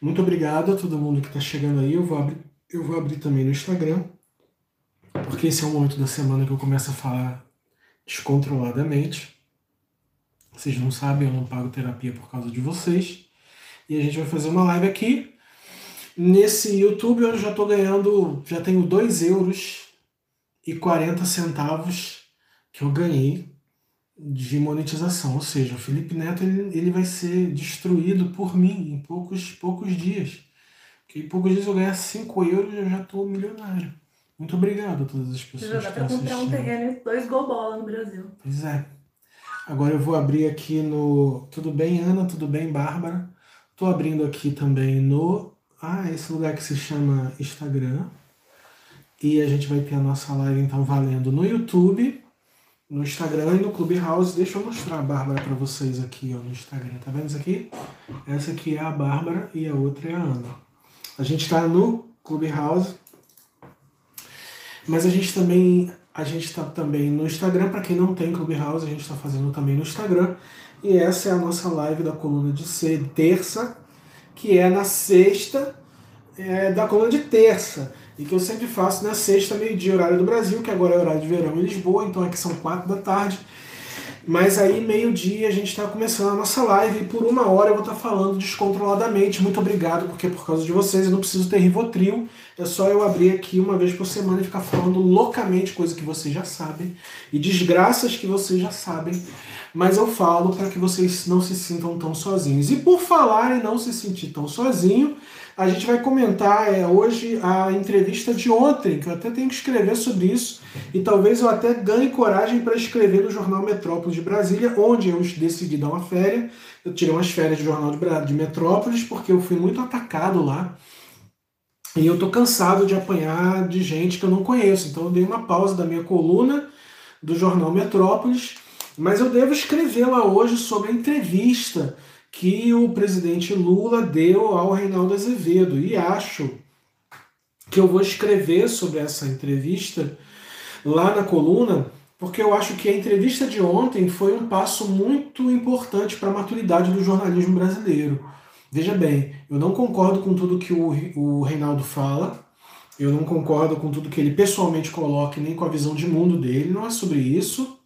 Muito obrigado a todo mundo que está chegando aí. Eu vou, abrir, eu vou abrir também no Instagram, porque esse é o momento da semana que eu começo a falar descontroladamente. Vocês não sabem, eu não pago terapia por causa de vocês. E a gente vai fazer uma live aqui. Nesse YouTube eu já estou ganhando, já tenho 2 euros e 40 centavos que eu ganhei de monetização. Ou seja, o Felipe Neto ele, ele vai ser destruído por mim em poucos, poucos dias. Porque em poucos dias eu ganhar 5 euros eu já estou milionário. Muito obrigado a todas as pessoas. Já dá para comprar um terreno e dois gol bola no Brasil. Pois é. Agora eu vou abrir aqui no. Tudo bem, Ana? Tudo bem, Bárbara? Estou abrindo aqui também no. Ah, esse lugar que se chama Instagram. E a gente vai ter a nossa live então valendo no YouTube no Instagram e no Clubhouse. Deixa eu mostrar a Bárbara para vocês aqui ó, no Instagram. Tá vendo isso aqui? Essa aqui é a Bárbara e a outra é a Ana. A gente está no Clubhouse, mas a gente também a gente está também no Instagram. Para quem não tem Clubhouse, a gente está fazendo também no Instagram. E essa é a nossa live da coluna de terça, que é na sexta é, da coluna de terça e que eu sempre faço na sexta, meio-dia, horário do Brasil, que agora é horário de verão em Lisboa, então aqui são quatro da tarde. Mas aí, meio-dia, a gente está começando a nossa live e por uma hora eu vou estar tá falando descontroladamente. Muito obrigado, porque por causa de vocês eu não preciso ter Rivotril. É só eu abrir aqui uma vez por semana e ficar falando loucamente, coisa que vocês já sabem, e desgraças que vocês já sabem. Mas eu falo para que vocês não se sintam tão sozinhos. E por falar em não se sentir tão sozinho, a gente vai comentar é, hoje a entrevista de ontem, que eu até tenho que escrever sobre isso, e talvez eu até ganhe coragem para escrever no jornal Metrópolis de Brasília, onde eu decidi dar uma férias. Eu tirei umas férias do jornal de Metrópolis, porque eu fui muito atacado lá. E eu tô cansado de apanhar de gente que eu não conheço. Então eu dei uma pausa da minha coluna do jornal Metrópolis, mas eu devo escrever lá hoje sobre a entrevista que o presidente Lula deu ao Reinaldo Azevedo. E acho que eu vou escrever sobre essa entrevista lá na coluna, porque eu acho que a entrevista de ontem foi um passo muito importante para a maturidade do jornalismo brasileiro. Veja bem, eu não concordo com tudo que o, Reinaldo fala, eu não concordo com tudo que ele pessoalmente coloca, nem com a visão de mundo dele, não é sobre isso.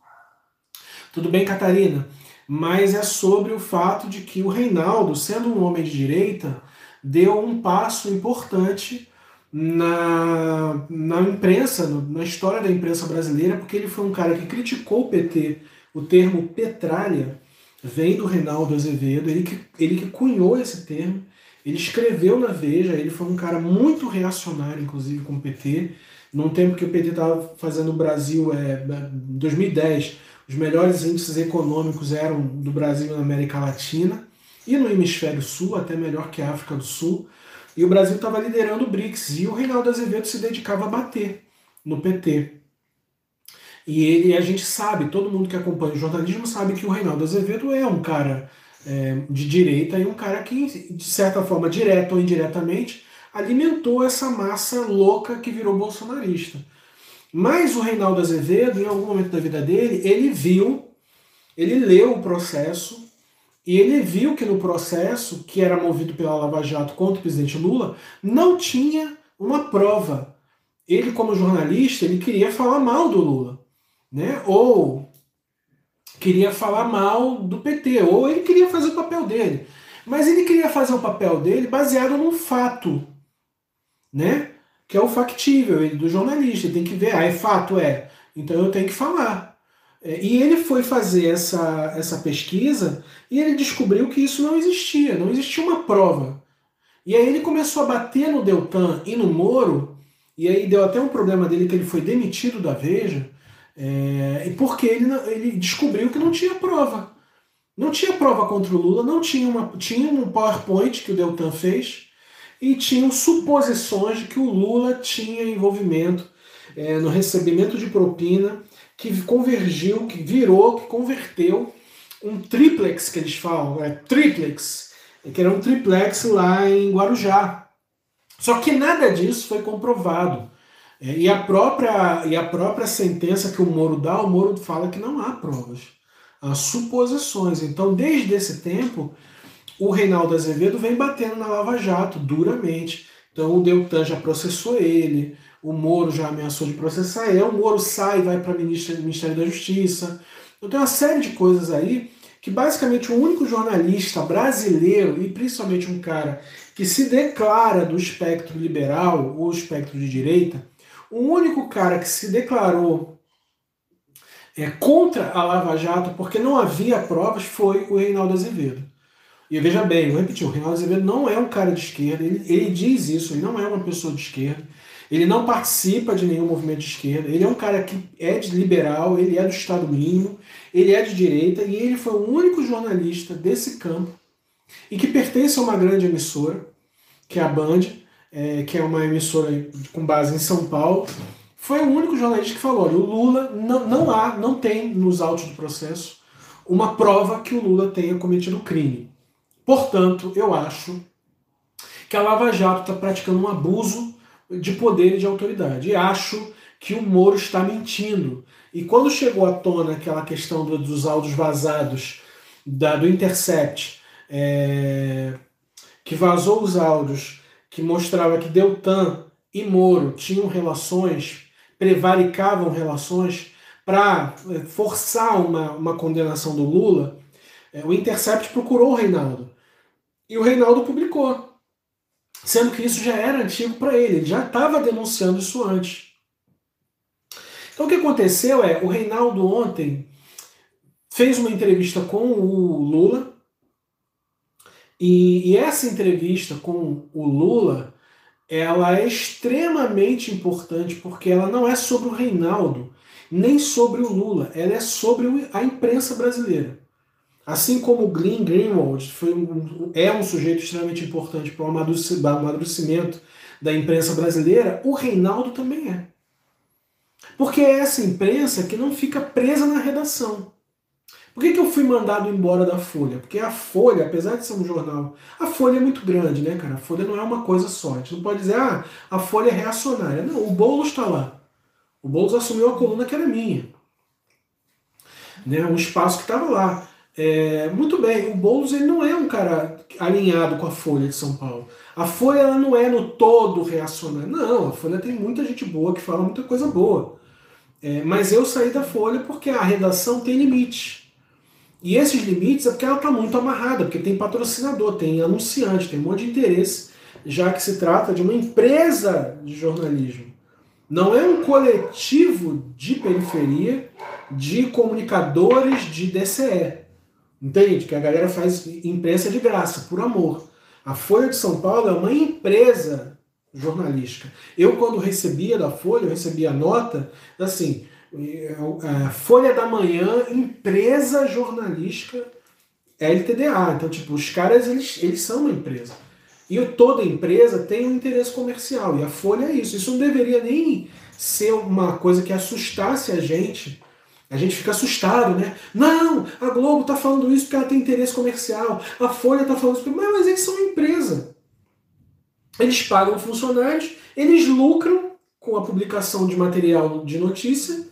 Tudo bem, Catarina? Mas é sobre o fato de que o Reinaldo, sendo um homem de direita, deu um passo importante na, na imprensa, na história da imprensa brasileira, porque ele foi um cara que criticou o PT. O termo petralha vem do Reinaldo Azevedo, ele que, ele que cunhou esse termo, ele escreveu na Veja, ele foi um cara muito reacionário, inclusive, com o PT, num tempo que o PT estava fazendo o Brasil, é, 2010, os melhores índices econômicos eram do Brasil na América Latina e no hemisfério sul, até melhor que a África do Sul. E o Brasil estava liderando o BRICS e o Reinaldo Azevedo se dedicava a bater no PT. E ele, a gente sabe, todo mundo que acompanha o jornalismo sabe que o Reinaldo Azevedo é um cara é, de direita e um cara que, de certa forma, direta ou indiretamente, alimentou essa massa louca que virou bolsonarista. Mas o Reinaldo Azevedo, em algum momento da vida dele, ele viu, ele leu o processo e ele viu que no processo, que era movido pela Lava Jato contra o presidente Lula, não tinha uma prova. Ele, como jornalista, ele queria falar mal do Lula, né? Ou queria falar mal do PT, ou ele queria fazer o papel dele. Mas ele queria fazer o papel dele baseado num fato, né? Que é o factível do jornalista. Ele tem que ver, ah, é fato, é. Então eu tenho que falar. É, e ele foi fazer essa, essa pesquisa e ele descobriu que isso não existia, não existia uma prova. E aí ele começou a bater no Deltan e no Moro, e aí deu até um problema dele que ele foi demitido da Veja, é, porque ele, ele descobriu que não tinha prova. Não tinha prova contra o Lula, não tinha uma. Tinha um PowerPoint que o Deltan fez, e tinham suposições de que o Lula tinha envolvimento é, no recebimento de propina, que convergiu, que virou, que converteu um triplex que eles falam, é triplex, que era um triplex lá em Guarujá. Só que nada disso foi comprovado. É, e, a própria, e a própria sentença que o Moro dá, o Moro fala que não há provas, há suposições. Então, desde esse tempo, o Reinaldo Azevedo vem batendo na Lava Jato duramente. Então o Deltan já processou ele, o Moro já ameaçou de processar ele, o Moro sai e vai para o Ministério da Justiça. Então tem uma série de coisas aí que basicamente o único jornalista brasileiro, e principalmente um cara que se declara do espectro liberal ou espectro de direita, o único cara que se declarou é, contra a Lava Jato porque não havia provas foi o Reinaldo Azevedo. E veja bem, eu repeti, o Reinaldo Azevedo não é um cara de esquerda, ele, ele diz isso, ele não é uma pessoa de esquerda, ele não participa de nenhum movimento de esquerda, ele é um cara que é de liberal, ele é do Estado mínimo, ele é de direita e ele foi o único jornalista desse campo e que pertence a uma grande emissora, que é a Band, é, que é uma emissora com base em São Paulo. Foi o único jornalista que falou: olha, o Lula não, não há, não tem nos autos do processo uma prova que o Lula tenha cometido crime. Portanto, eu acho que a Lava Jato está praticando um abuso de poder e de autoridade. E acho que o Moro está mentindo. E quando chegou à tona aquela questão do, dos áudios vazados da, do Intercept, é, que vazou os áudios que mostrava que Deltan e Moro tinham relações, prevaricavam relações para é, forçar uma, uma condenação do Lula, é, o Intercept procurou o Reinaldo. E o Reinaldo publicou. Sendo que isso já era antigo para ele, ele já estava denunciando isso antes. Então o que aconteceu é, o Reinaldo ontem fez uma entrevista com o Lula, e, e essa entrevista com o Lula, ela é extremamente importante porque ela não é sobre o Reinaldo, nem sobre o Lula, ela é sobre a imprensa brasileira. Assim como Glenn Greenwald foi um, é um sujeito extremamente importante para o amadurecimento da imprensa brasileira, o Reinaldo também é. Porque é essa imprensa que não fica presa na redação. Por que, que eu fui mandado embora da Folha? Porque a Folha, apesar de ser um jornal, a Folha é muito grande, né, cara? A Folha não é uma coisa só. A gente não pode dizer, ah, a Folha é reacionária. Não, o Boulos está lá. O Boulos assumiu a coluna que era minha. Né, um espaço que estava lá. É, muito bem, o Boulos ele não é um cara alinhado com a Folha de São Paulo. A Folha ela não é no todo reacionária. Não, a Folha tem muita gente boa que fala muita coisa boa. É, mas eu saí da Folha porque a redação tem limites. E esses limites é porque ela está muito amarrada, porque tem patrocinador, tem anunciante, tem um monte de interesse, já que se trata de uma empresa de jornalismo. Não é um coletivo de periferia de comunicadores de DCE. Entende? Que a galera faz imprensa de graça, por amor. A Folha de São Paulo é uma empresa jornalística. Eu, quando recebia da Folha, eu recebia a nota, assim, a Folha da Manhã, empresa jornalística LTDA. Então, tipo, os caras, eles, eles são uma empresa. E toda empresa tem um interesse comercial. E a Folha é isso. Isso não deveria nem ser uma coisa que assustasse a gente a gente fica assustado, né? Não, a Globo está falando isso porque ela tem interesse comercial. A Folha está falando isso porque. Mas, eles são uma empresa. Eles pagam funcionários, eles lucram com a publicação de material de notícia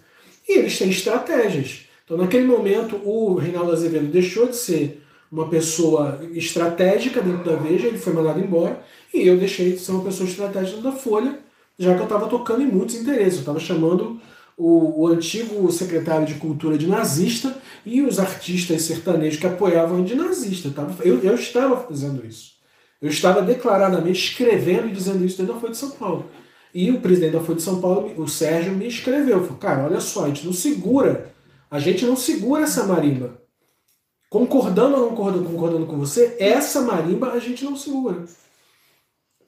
e eles têm estratégias. Então, naquele momento, o Reinaldo Azevedo deixou de ser uma pessoa estratégica dentro da Veja, ele foi mandado embora, e eu deixei de ser uma pessoa estratégica da Folha, já que eu estava tocando em muitos interesses. Eu estava chamando o, o, antigo secretário de cultura de nazista e os artistas sertanejos que apoiavam de nazista. Eu, eu estava fazendo isso. Eu estava declaradamente escrevendo e dizendo isso dentro da Folha de São Paulo. E o presidente da Folha de São Paulo, o Sérgio, me escreveu. Falou, cara, olha só, a gente não segura, a gente não segura essa marimba. Concordando ou não concordando, concordando com você, essa marimba a gente não segura.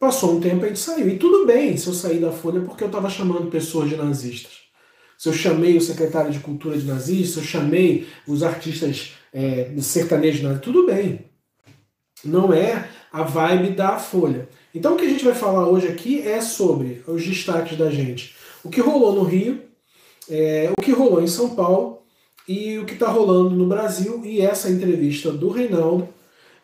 Passou um tempo a gente saiu. E tudo bem se eu sair da Folha porque eu estava chamando pessoas de nazistas se eu chamei o secretário de cultura de nazista, se eu chamei os artistas é, sertanejos de nazista, tudo bem. Não é a vibe da Folha. Então o que a gente vai falar hoje aqui é sobre os destaques da gente. O que rolou no Rio, é, o que rolou em São Paulo e o que está rolando no Brasil e essa entrevista do Reinaldo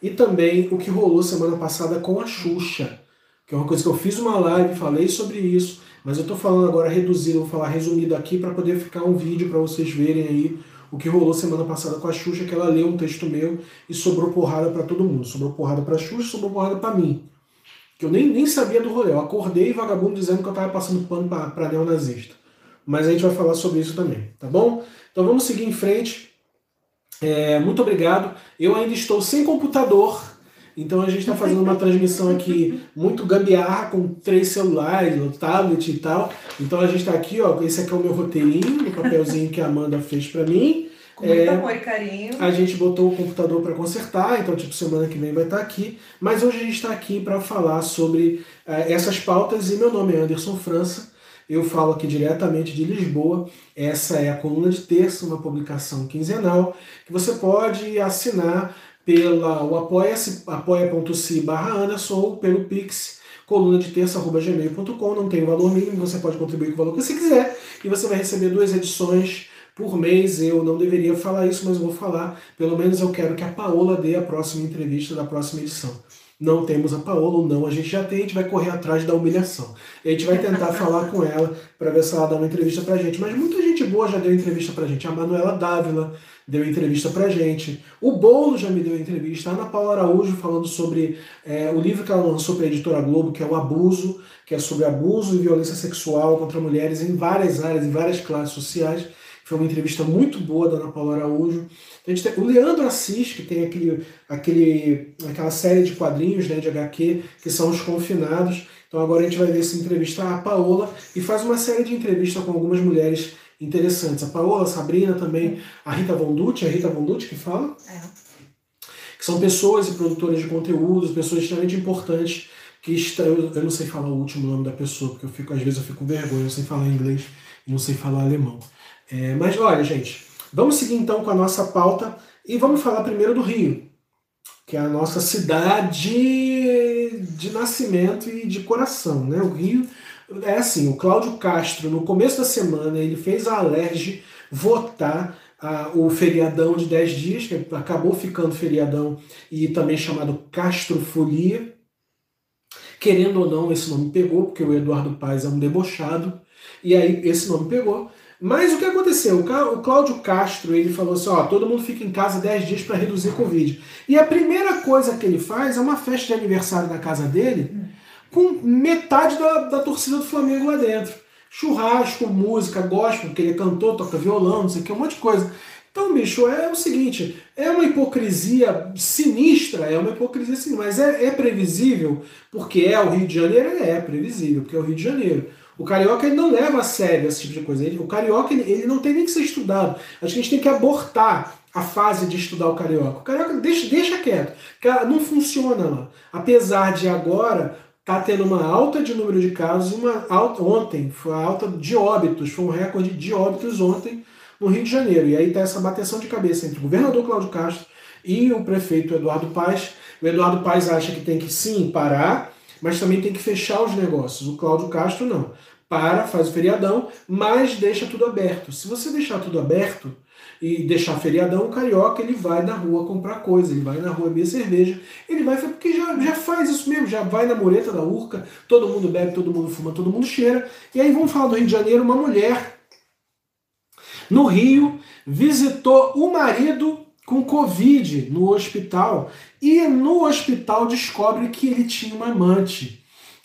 e também o que rolou semana passada com a Xuxa, que é uma coisa que eu fiz uma live, falei sobre isso, mas eu estou falando agora reduzido, vou falar resumido aqui para poder ficar um vídeo para vocês verem aí o que rolou semana passada com a Xuxa, que ela leu um texto meu e sobrou porrada para todo mundo. Sobrou porrada pra Xuxa, sobrou porrada para mim. Que eu nem, nem sabia do rolê. Eu acordei vagabundo dizendo que eu tava passando pano para neonazista. Mas a gente vai falar sobre isso também, tá bom? Então vamos seguir em frente. É, muito obrigado. Eu ainda estou sem computador, então a gente está fazendo uma transmissão aqui muito gambiarra com três celulares, o tablet e tal. Então a gente está aqui, ó. Esse aqui é o meu roteirinho, o papelzinho que a Amanda fez para mim. Com muito é, amor e carinho. A gente botou o computador para consertar, então tipo semana que vem vai estar tá aqui. Mas hoje a gente está aqui para falar sobre uh, essas pautas e meu nome é Anderson França. Eu falo aqui diretamente de Lisboa. Essa é a coluna de terça, uma publicação quinzenal que você pode assinar pela o apoia-se, apoia.se barra Anderson ou pelo Pix, coluna de terça.gmail.com, não tem valor mínimo, você pode contribuir com o valor que você quiser e você vai receber duas edições por mês. Eu não deveria falar isso, mas vou falar. Pelo menos eu quero que a Paola dê a próxima entrevista da próxima edição não temos a Paola ou não, a gente já tem, a gente vai correr atrás da humilhação. A gente vai tentar falar com ela para ver se ela dá uma entrevista pra gente. Mas muita gente boa já deu entrevista pra gente. A Manuela Dávila deu entrevista pra gente. O Bolo já me deu entrevista. A Ana Paula Araújo falando sobre é, o livro que ela lançou para a editora Globo, que é O Abuso, que é sobre abuso e violência sexual contra mulheres em várias áreas, em várias classes sociais. Foi uma entrevista muito boa da Ana Paula Araújo. A gente tem o Leandro Assis, que tem aquele, aquele, aquela série de quadrinhos né, de HQ, que são os confinados. Então agora a gente vai ver essa entrevista a Paola e faz uma série de entrevistas com algumas mulheres interessantes. A Paola, a Sabrina também, a Rita Von Dutti, a Rita Von Dutti que fala. É. Que são pessoas e produtoras de conteúdos, pessoas extremamente importantes que. Eu não sei falar o último nome da pessoa, porque eu fico, às vezes eu fico com vergonha, eu sei falar inglês e não sei falar alemão. É, mas olha, gente, vamos seguir então com a nossa pauta e vamos falar primeiro do Rio, que é a nossa cidade de nascimento e de coração. Né? O Rio é assim, o Cláudio Castro, no começo da semana, ele fez a Alerj votar a, o feriadão de 10 dias, que acabou ficando feriadão e também chamado Castrofolia. Querendo ou não, esse nome pegou, porque o Eduardo Paes é um debochado, e aí esse nome pegou. Mas o que aconteceu? O Cláudio Castro ele falou assim: ó, todo mundo fica em casa 10 dias para reduzir Covid. E a primeira coisa que ele faz é uma festa de aniversário na casa dele com metade da, da torcida do Flamengo lá dentro. Churrasco, música, gospel, porque ele é cantor, toca violão, não sei o que, um monte de coisa. Então, bicho, é o seguinte: é uma hipocrisia sinistra, é uma hipocrisia sinistra, mas é, é previsível, porque é o Rio de Janeiro, é previsível, porque é o Rio de Janeiro. O carioca ele não leva a sério esse tipo de coisa. Ele, o carioca ele, ele, não tem nem que ser estudado. Acho que a gente tem que abortar a fase de estudar o carioca. O carioca deixa, deixa quieto. Não funciona lá. Apesar de agora tá tendo uma alta de número de casos, uma alta ontem foi a alta de óbitos, foi um recorde de óbitos ontem no Rio de Janeiro. E aí tá essa bateção de cabeça entre o governador Cláudio Castro e o prefeito Eduardo Paes. O Eduardo Paes acha que tem que sim parar mas também tem que fechar os negócios. O Cláudio Castro não. Para, faz o feriadão, mas deixa tudo aberto. Se você deixar tudo aberto e deixar feriadão, o carioca ele vai na rua comprar coisa, ele vai na rua beber cerveja, ele vai porque já, já faz isso mesmo, já vai na mureta da urca, todo mundo bebe, todo mundo fuma, todo mundo cheira. E aí vamos falar do Rio de Janeiro, uma mulher no Rio visitou o marido com Covid no hospital e no hospital descobre que ele tinha uma amante.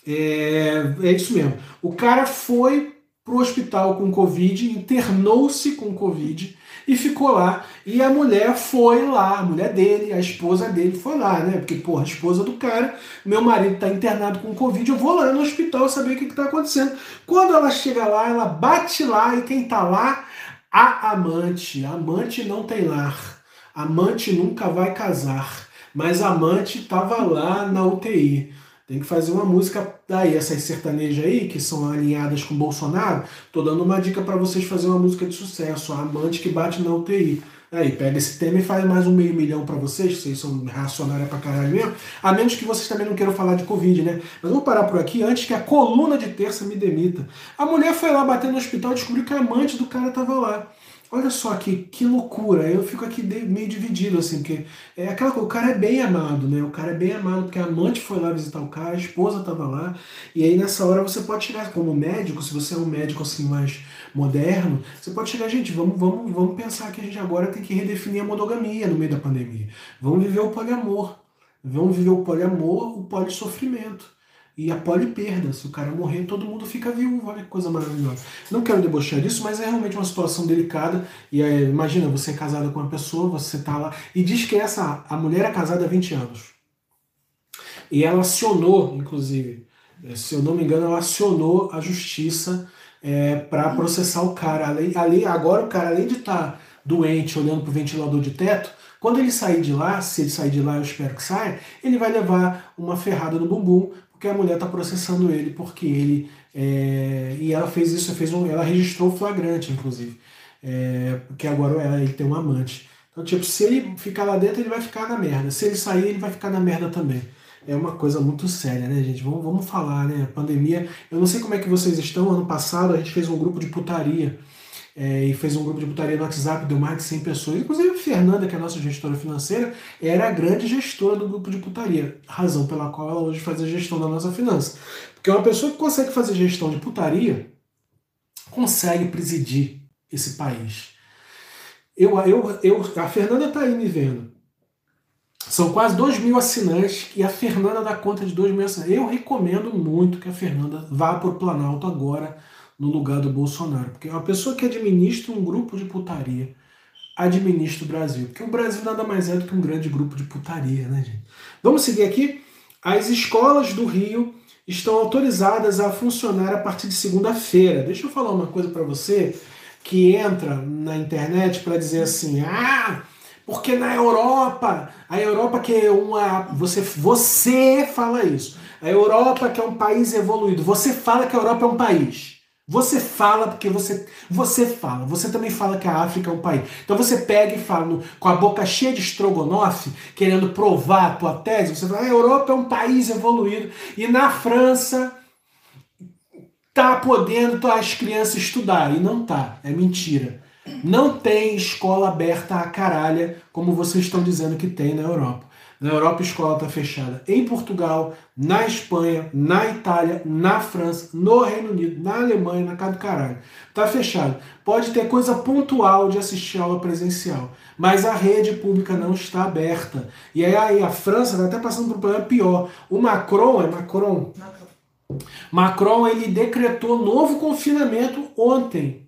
É, é isso mesmo. O cara foi pro hospital com Covid, internou-se com Covid e ficou lá. E a mulher foi lá, a mulher dele, a esposa dele foi lá, né? Porque, porra, a esposa do cara, meu marido tá internado com Covid, eu vou lá no hospital saber o que, que tá acontecendo. Quando ela chega lá, ela bate lá e quem tá lá? A amante. Amante não tem lar. Amante nunca vai casar, mas amante estava lá na UTI. Tem que fazer uma música daí, essas sertanejas aí, que são alinhadas com Bolsonaro. Tô dando uma dica para vocês fazer uma música de sucesso, a amante que bate na UTI. Aí, pega esse tema e faz mais um meio milhão para vocês, vocês são reacionários pra caralho mesmo. A menos que vocês também não queiram falar de Covid, né? Mas vamos parar por aqui antes que a coluna de terça me demita. A mulher foi lá bater no hospital e descobriu que a amante do cara tava lá. Olha só que, que loucura. Eu fico aqui meio dividido, assim, porque é aquela coisa, o cara é bem amado, né? O cara é bem amado porque a amante foi lá visitar o cara, a esposa estava lá, e aí nessa hora você pode chegar como médico, se você é um médico assim mais moderno, você pode chegar, gente, vamos, vamos, vamos pensar que a gente agora tem que redefinir a monogamia no meio da pandemia. Vamos viver o poliamor. Vamos viver o poliamor, o polissofrimento e a poliperda. Se o cara morrer, todo mundo fica viúvo. Olha que coisa maravilhosa. Não quero debochar disso, mas é realmente uma situação delicada. E é, imagina, você é casada com uma pessoa, você tá lá. E diz que essa a mulher é casada há 20 anos. E ela acionou, inclusive, é, se eu não me engano, ela acionou a justiça é, para processar o cara. Além, agora o cara, além de estar tá doente, olhando para o ventilador de teto, quando ele sair de lá, se ele sair de lá, eu espero que saia, ele vai levar uma ferrada no bumbum, porque a mulher está processando ele, porque ele. É, e ela fez isso, fez um, ela registrou flagrante, inclusive. É, porque agora ela, ele tem um amante. Então, tipo, se ele ficar lá dentro, ele vai ficar na merda. Se ele sair, ele vai ficar na merda também. É uma coisa muito séria, né, gente? Vamos, vamos falar, né? Pandemia. Eu não sei como é que vocês estão. Ano passado a gente fez um grupo de putaria é, e fez um grupo de putaria no WhatsApp, deu mais de 100 pessoas. Inclusive a Fernanda, que é a nossa gestora financeira, era a grande gestora do grupo de putaria, razão pela qual ela hoje faz a gestão da nossa finança. Porque uma pessoa que consegue fazer gestão de putaria consegue presidir esse país. Eu, eu, eu, a Fernanda está aí me vendo. São quase 2 mil assinantes e a Fernanda dá conta de 2 mil assinantes. Eu recomendo muito que a Fernanda vá para o Planalto agora no lugar do Bolsonaro. Porque uma pessoa que administra um grupo de putaria administra o Brasil. Porque o Brasil nada mais é do que um grande grupo de putaria, né, gente? Vamos seguir aqui. As escolas do Rio estão autorizadas a funcionar a partir de segunda-feira. Deixa eu falar uma coisa para você que entra na internet para dizer assim: ah, porque na Europa, a Europa que é uma. Você, você fala isso. A Europa que é um país evoluído. Você fala que a Europa é um país. Você fala porque você você fala. Você também fala que a África é um país. Então você pega e fala no, com a boca cheia de estrogonofe, querendo provar a tua tese, você fala, a Europa é um país evoluído e na França tá podendo as crianças estudar e não tá. É mentira. Não tem escola aberta a caralha como vocês estão dizendo que tem na Europa. Na Europa a escola está fechada em Portugal, na Espanha, na Itália, na França, no Reino Unido, na Alemanha, na casa do caralho. Está fechado. Pode ter coisa pontual de assistir aula presencial, mas a rede pública não está aberta. E aí a França está até passando por um problema pior. O Macron, é Macron? Macron. Macron ele decretou novo confinamento ontem.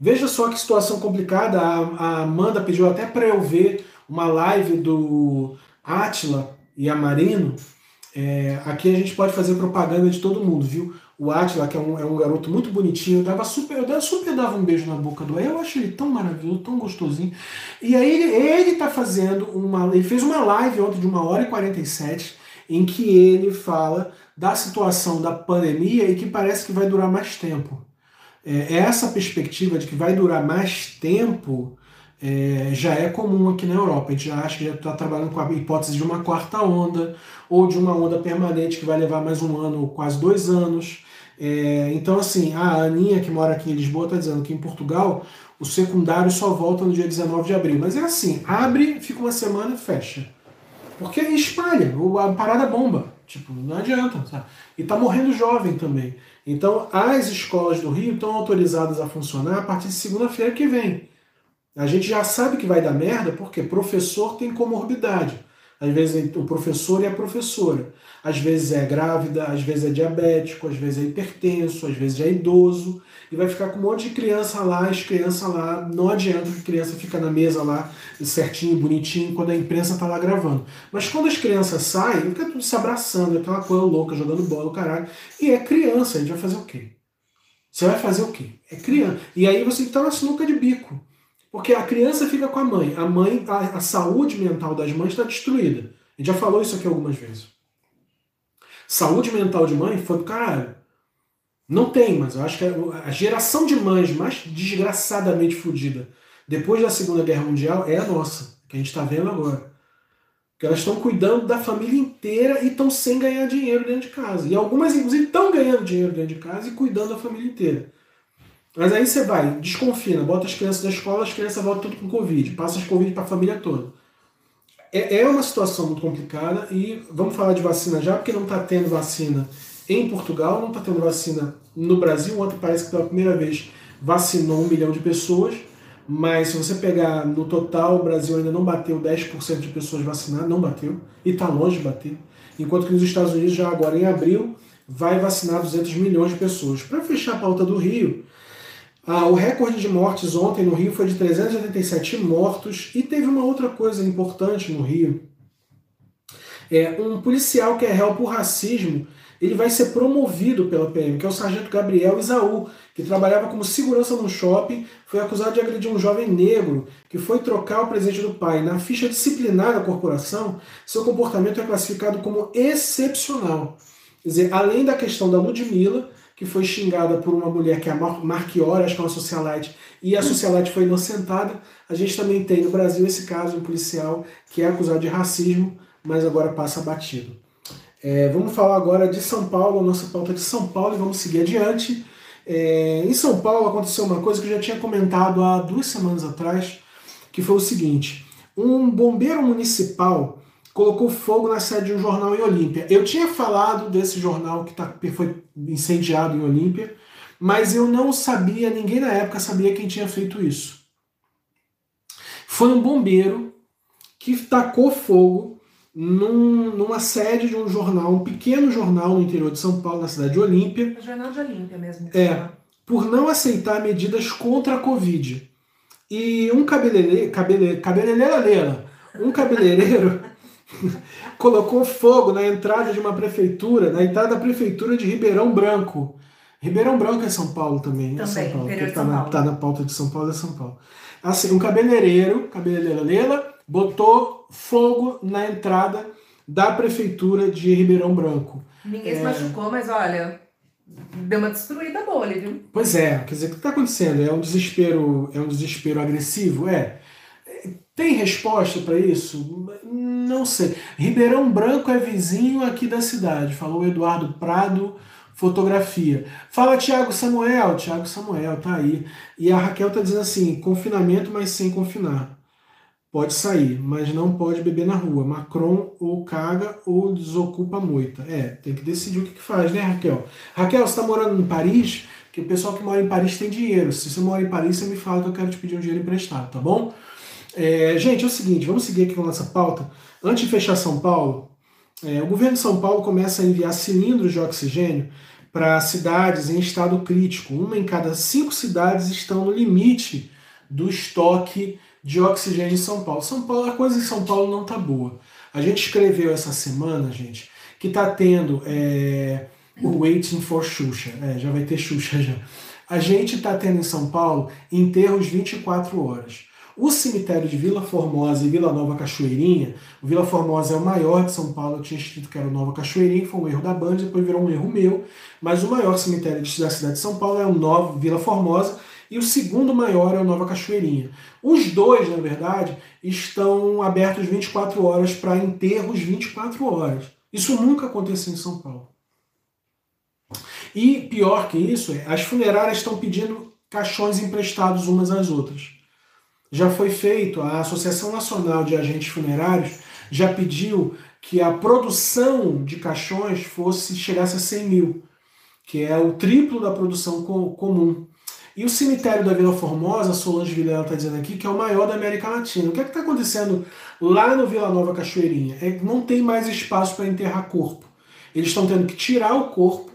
Veja só que situação complicada. A Amanda pediu até para eu ver uma live do Atila e a Marino, é, aqui a gente pode fazer propaganda de todo mundo, viu? O Atila, que é um, é um garoto muito bonitinho, eu dava super, eu super dava um beijo na boca do Eu acho ele tão maravilhoso, tão gostosinho. E aí ele, ele tá fazendo uma. Ele fez uma live ontem de uma hora e 47, em que ele fala da situação da pandemia e que parece que vai durar mais tempo. É, essa perspectiva de que vai durar mais tempo é, já é comum aqui na Europa. A gente já acha que já está trabalhando com a hipótese de uma quarta onda ou de uma onda permanente que vai levar mais um ano ou quase dois anos. É, então, assim, a Aninha, que mora aqui em Lisboa, está dizendo que em Portugal o secundário só volta no dia 19 de abril. Mas é assim, abre, fica uma semana e fecha. Porque espalha, a parada bomba. Tipo, não adianta. Sabe? E está morrendo jovem também. Então, as escolas do Rio estão autorizadas a funcionar a partir de segunda-feira que vem. A gente já sabe que vai dar merda porque professor tem comorbidade. Às vezes o professor e a professora. Às vezes é grávida, às vezes é diabético, às vezes é hipertenso, às vezes é idoso. E vai ficar com um monte de criança lá, as crianças lá. Não adianta que a criança fica na mesa lá, certinho, bonitinho, quando a imprensa tá lá gravando. Mas quando as crianças saem, fica tudo se abraçando, aquela coisa louca, jogando bola, caralho. E é criança, a gente vai fazer o quê? Você vai fazer o quê? É criança. E aí você está na sinuca de bico. Porque a criança fica com a mãe. A mãe, a, a saúde mental das mães está destruída. A gente já falou isso aqui algumas vezes. Saúde mental de mãe foi do caralho. Não tem, mas eu acho que a geração de mães mais desgraçadamente fodida depois da Segunda Guerra Mundial é a nossa, que a gente está vendo agora. Que elas estão cuidando da família inteira e estão sem ganhar dinheiro dentro de casa. E algumas, inclusive, estão ganhando dinheiro dentro de casa e cuidando da família inteira. Mas aí você vai, desconfina, bota as crianças da escola, as crianças voltam tudo com Covid, passa as Covid para a família toda. É, é uma situação muito complicada e vamos falar de vacina já, porque não está tendo vacina em Portugal, não está tendo vacina no Brasil. Ontem parece que pela primeira vez vacinou um milhão de pessoas, mas se você pegar no total, o Brasil ainda não bateu 10% de pessoas vacinadas, não bateu, e está longe de bater. Enquanto que nos Estados Unidos, já agora em abril, vai vacinar 200 milhões de pessoas. Para fechar a pauta do Rio, ah, o recorde de mortes ontem no Rio foi de 387 mortos e teve uma outra coisa importante no Rio. É, um policial que é réu por racismo, ele vai ser promovido pela PM, que é o sargento Gabriel Isaú, que trabalhava como segurança no shopping, foi acusado de agredir um jovem negro que foi trocar o presente do pai. Na ficha disciplinar da corporação, seu comportamento é classificado como excepcional. Quer dizer, além da questão da Ludmilla, que foi xingada por uma mulher que é a Marchiora, acho que é uma socialite, e a socialite foi inocentada. A gente também tem no Brasil esse caso, um policial que é acusado de racismo, mas agora passa batido. É, vamos falar agora de São Paulo, a nossa pauta de São Paulo, e vamos seguir adiante. É, em São Paulo aconteceu uma coisa que eu já tinha comentado há duas semanas atrás, que foi o seguinte: um bombeiro municipal colocou fogo na sede de um jornal em Olímpia. Eu tinha falado desse jornal que tá, foi incendiado em Olímpia, mas eu não sabia, ninguém na época sabia quem tinha feito isso. Foi um bombeiro que tacou fogo num, numa sede de um jornal, um pequeno jornal no interior de São Paulo, na cidade de Olímpia. O jornal de Olímpia mesmo. É, por não aceitar medidas contra a Covid. E um cabeleireiro, cabele, cabeleireira, um cabeleireiro colocou fogo na entrada de uma prefeitura, na entrada da prefeitura de Ribeirão Branco. Ribeirão Branco é São Paulo também. Também, é São Paulo, tá São na, Paulo. tá na pauta de São Paulo, é São Paulo. Assim, um cabeleireiro, cabeleireira Lela, botou fogo na entrada da prefeitura de Ribeirão Branco. Ninguém É. se machucou, mas olha, deu uma destruída boa ali, viu? Pois é, quer dizer, o que está acontecendo? É um desespero, é um desespero agressivo? É. Tem resposta para isso? Não sei. Ribeirão Branco é vizinho aqui da cidade, falou Eduardo Prado, fotografia. Fala Tiago Samuel, Tiago Samuel, tá aí. E a Raquel tá dizendo assim: confinamento, mas sem confinar. Pode sair, mas não pode beber na rua. Macron ou caga ou desocupa moita. É, tem que decidir o que, que faz, né, Raquel? Raquel, você está morando em Paris? Que o pessoal que mora em Paris tem dinheiro. Se você mora em Paris, você me fala que eu quero te pedir um dinheiro emprestado, tá bom? É, gente, é o seguinte, vamos seguir aqui com a nossa pauta. Antes de fechar São Paulo, é, o governo de São Paulo começa a enviar cilindros de oxigênio para cidades em estado crítico. Uma em cada cinco cidades estão no limite do estoque de oxigênio em São Paulo. São Paulo, a coisa em São Paulo não tá boa. A gente escreveu essa semana, gente, que tá tendo é, o Waiting for Xuxa. É, já vai ter Xuxa já. A gente tá tendo em São Paulo enterros 24 horas. O cemitério de Vila Formosa e Vila Nova Cachoeirinha, o Vila Formosa é o maior de São Paulo, eu tinha escrito que era o Nova Cachoeirinha, foi um erro da Band, depois virou um erro meu, mas o maior cemitério da cidade de São Paulo é o Nova Vila Formosa, e o segundo maior é o Nova Cachoeirinha. Os dois, na verdade, estão abertos 24 horas para enterros 24 horas. Isso nunca aconteceu em São Paulo. E pior que isso, é, as funerárias estão pedindo caixões emprestados umas às outras. Já foi feito, a Associação Nacional de Agentes Funerários já pediu que a produção de caixões fosse chegasse a 100 mil, que é o triplo da produção co- comum. E o cemitério da Vila Formosa, Solange Vilela está dizendo aqui, que é o maior da América Latina. O que é está acontecendo lá no Vila Nova Cachoeirinha? É que não tem mais espaço para enterrar corpo. Eles estão tendo que tirar o corpo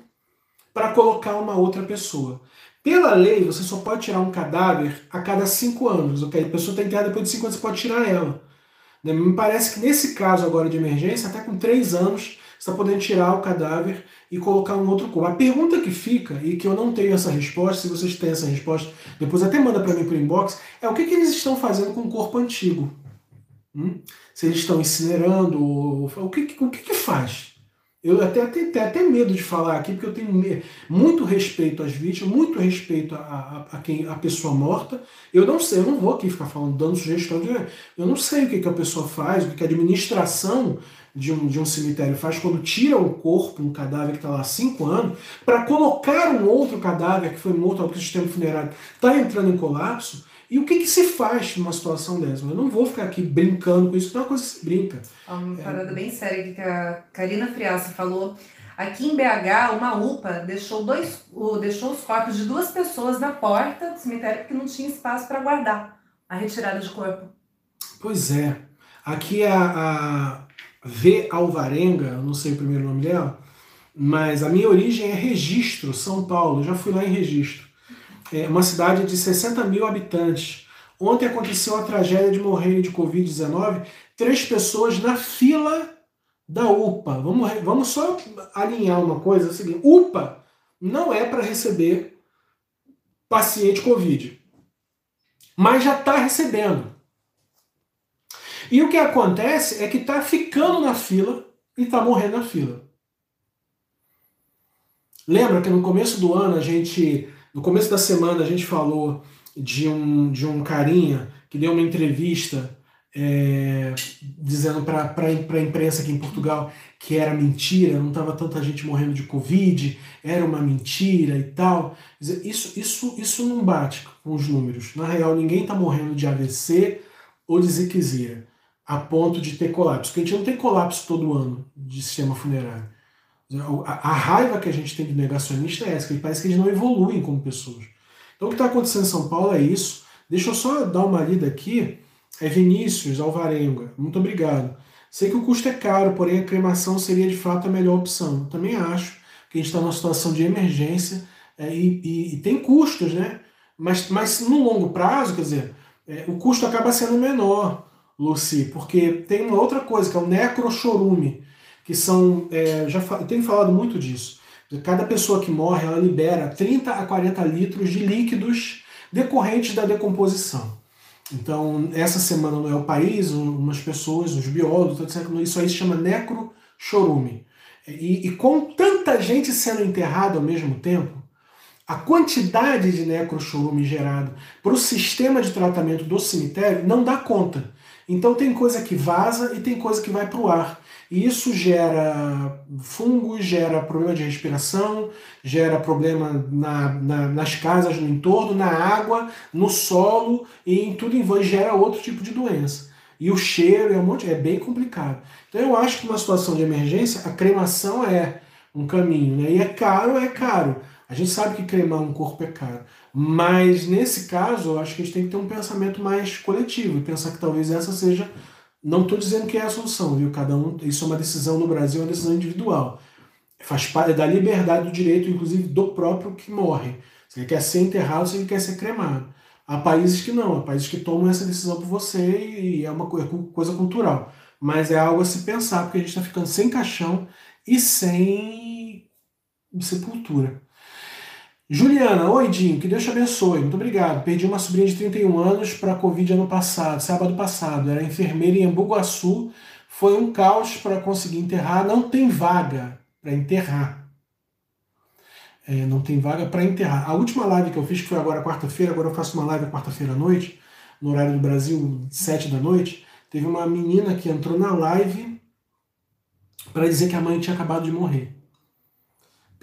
para colocar uma outra pessoa. Pela lei, você só pode tirar um cadáver a cada cinco anos. ok? A pessoa está enterrada depois de cinco anos, você pode tirar ela. Né? Me parece que nesse caso agora de emergência, até com três anos, você está podendo tirar o cadáver e colocar um outro corpo. A pergunta que fica, e que eu não tenho essa resposta, se vocês têm essa resposta, depois até manda para mim por inbox, é o que, que eles estão fazendo com o corpo antigo. Hum? Se eles estão incinerando, ou, o que, o que, que faz? Eu até tenho até medo de falar aqui, porque eu tenho muito respeito às vítimas, muito respeito a, a, a, quem, a pessoa morta. Eu não sei, eu não vou aqui ficar falando, dando sugestões. Eu não sei o que, que a pessoa faz, o que a administração de um, de um cemitério faz quando tira o corpo, um cadáver que está lá há cinco anos, para colocar um outro cadáver que foi morto, que o sistema funerário está entrando em colapso. E o que, que, se faz numa situação dessa? Eu não vou ficar aqui brincando com isso, não é uma coisa que se brinca. Uma parada é. bem séria que a Karina Friassa falou. Aqui em BH, uma UPA deixou, dois, deixou os corpos de duas pessoas na porta do cemitério porque não tinha espaço para guardar a retirada de corpo. Pois é. Aqui a, a V. Alvarenga, não sei o primeiro nome dela, mas a minha origem é Registro, São Paulo. Eu já fui lá em Registro é uma cidade de 60 mil habitantes. Ontem aconteceu a tragédia de morrer de Covid-19, três pessoas na fila da UPA. Vamos, vamos só alinhar uma coisa, é o seguinte, UPA não é para receber paciente Covid, mas já está recebendo. E o que acontece é que está ficando na fila e está morrendo na fila. Lembra que no começo do ano a gente no começo da semana a gente falou de um, de um carinha que deu uma entrevista é, dizendo para a imprensa aqui em Portugal que era mentira, não estava tanta gente morrendo de Covid, era uma mentira e tal. Isso, isso, isso não bate com os números. Na real, ninguém está morrendo de AVC ou de ziquezira a ponto de ter colapso. Porque a gente não tem colapso todo ano de sistema funerário. A, raiva que a gente tem de negacionista é essa, que parece que eles não evoluem como pessoas. Então o que está acontecendo em São Paulo é isso. Deixa eu só dar uma lida aqui. É Vinícius Alvarenga. Muito obrigado. Sei que o custo é caro, porém a cremação seria de fato a melhor opção. Também acho que a gente está numa situação de emergência é, e, e, e, tem custos, né? Mas, mas no longo prazo, quer dizer, é, o custo acaba sendo menor, Luci, porque tem uma outra coisa, que é o necrochorume que são, é, já eu tenho falado muito disso. Cada pessoa que morre, ela libera 30 a 40 litros de líquidos decorrentes da decomposição. Então, essa semana no El País, umas pessoas, os biólogos, que isso aí se chama necrochorume. E, e com tanta gente sendo enterrada ao mesmo tempo, a quantidade de necrochorume gerado para o sistema de tratamento do cemitério não dá conta. Então tem coisa que vaza e tem coisa que vai para o ar. E isso gera fungos, gera problema de respiração, gera problema na, na, nas casas no entorno, na água, no solo e em tudo em voz gera outro tipo de doença. E o cheiro é um monte, é bem complicado. Então eu acho que numa situação de emergência a cremação é um caminho, né? E é caro, é caro. A gente sabe que cremar um corpo é caro. Mas nesse caso, eu acho que a gente tem que ter um pensamento mais coletivo e pensar que talvez essa seja não estou dizendo que é a solução, viu? Cada um, isso é uma decisão no Brasil, é uma decisão individual. Faz parte da liberdade do direito, inclusive do próprio que morre. Se ele quer ser enterrado, se ele quer ser cremado. Há países que não, há países que tomam essa decisão por você e é uma coisa cultural. Mas é algo a se pensar, porque a gente está ficando sem caixão e sem sepultura. Juliana, oi Dinho, que Deus te abençoe, muito obrigado. Perdi uma sobrinha de 31 anos para a Covid ano passado, sábado passado. Era enfermeira em Embu-Guaçu, foi um caos para conseguir enterrar. Não tem vaga para enterrar. É, não tem vaga para enterrar. A última live que eu fiz, que foi agora quarta-feira, agora eu faço uma live quarta-feira à noite, no horário do Brasil, sete da noite. Teve uma menina que entrou na live para dizer que a mãe tinha acabado de morrer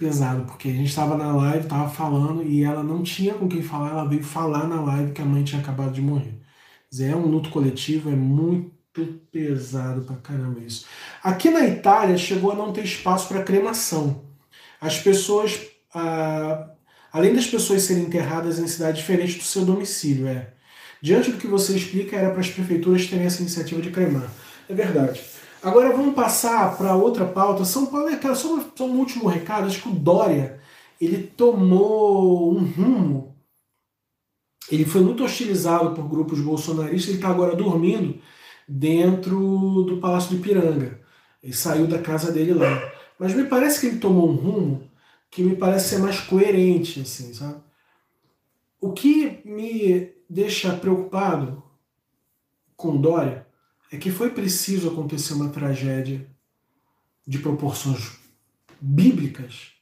pesado, porque a gente estava na live, estava falando e ela não tinha com quem falar, ela veio falar na live que a mãe tinha acabado de morrer. é um luto coletivo, é muito pesado pra caramba isso. Aqui na Itália chegou a não ter espaço para cremação. As pessoas, ah, além das pessoas serem enterradas em cidade diferente do seu domicílio, é. Diante do que você explica, era para as prefeituras terem essa iniciativa de cremar. É verdade. Agora vamos passar para outra pauta. São Paulo é cara, só, só um último recado. Acho que o Dória ele tomou um rumo. Ele foi muito hostilizado por grupos bolsonaristas. Ele está agora dormindo dentro do Palácio de Piranga. Ele saiu da casa dele lá. Mas me parece que ele tomou um rumo que me parece ser mais coerente, assim, sabe? O que me deixa preocupado com Dória é que foi preciso acontecer uma tragédia de proporções bíblicas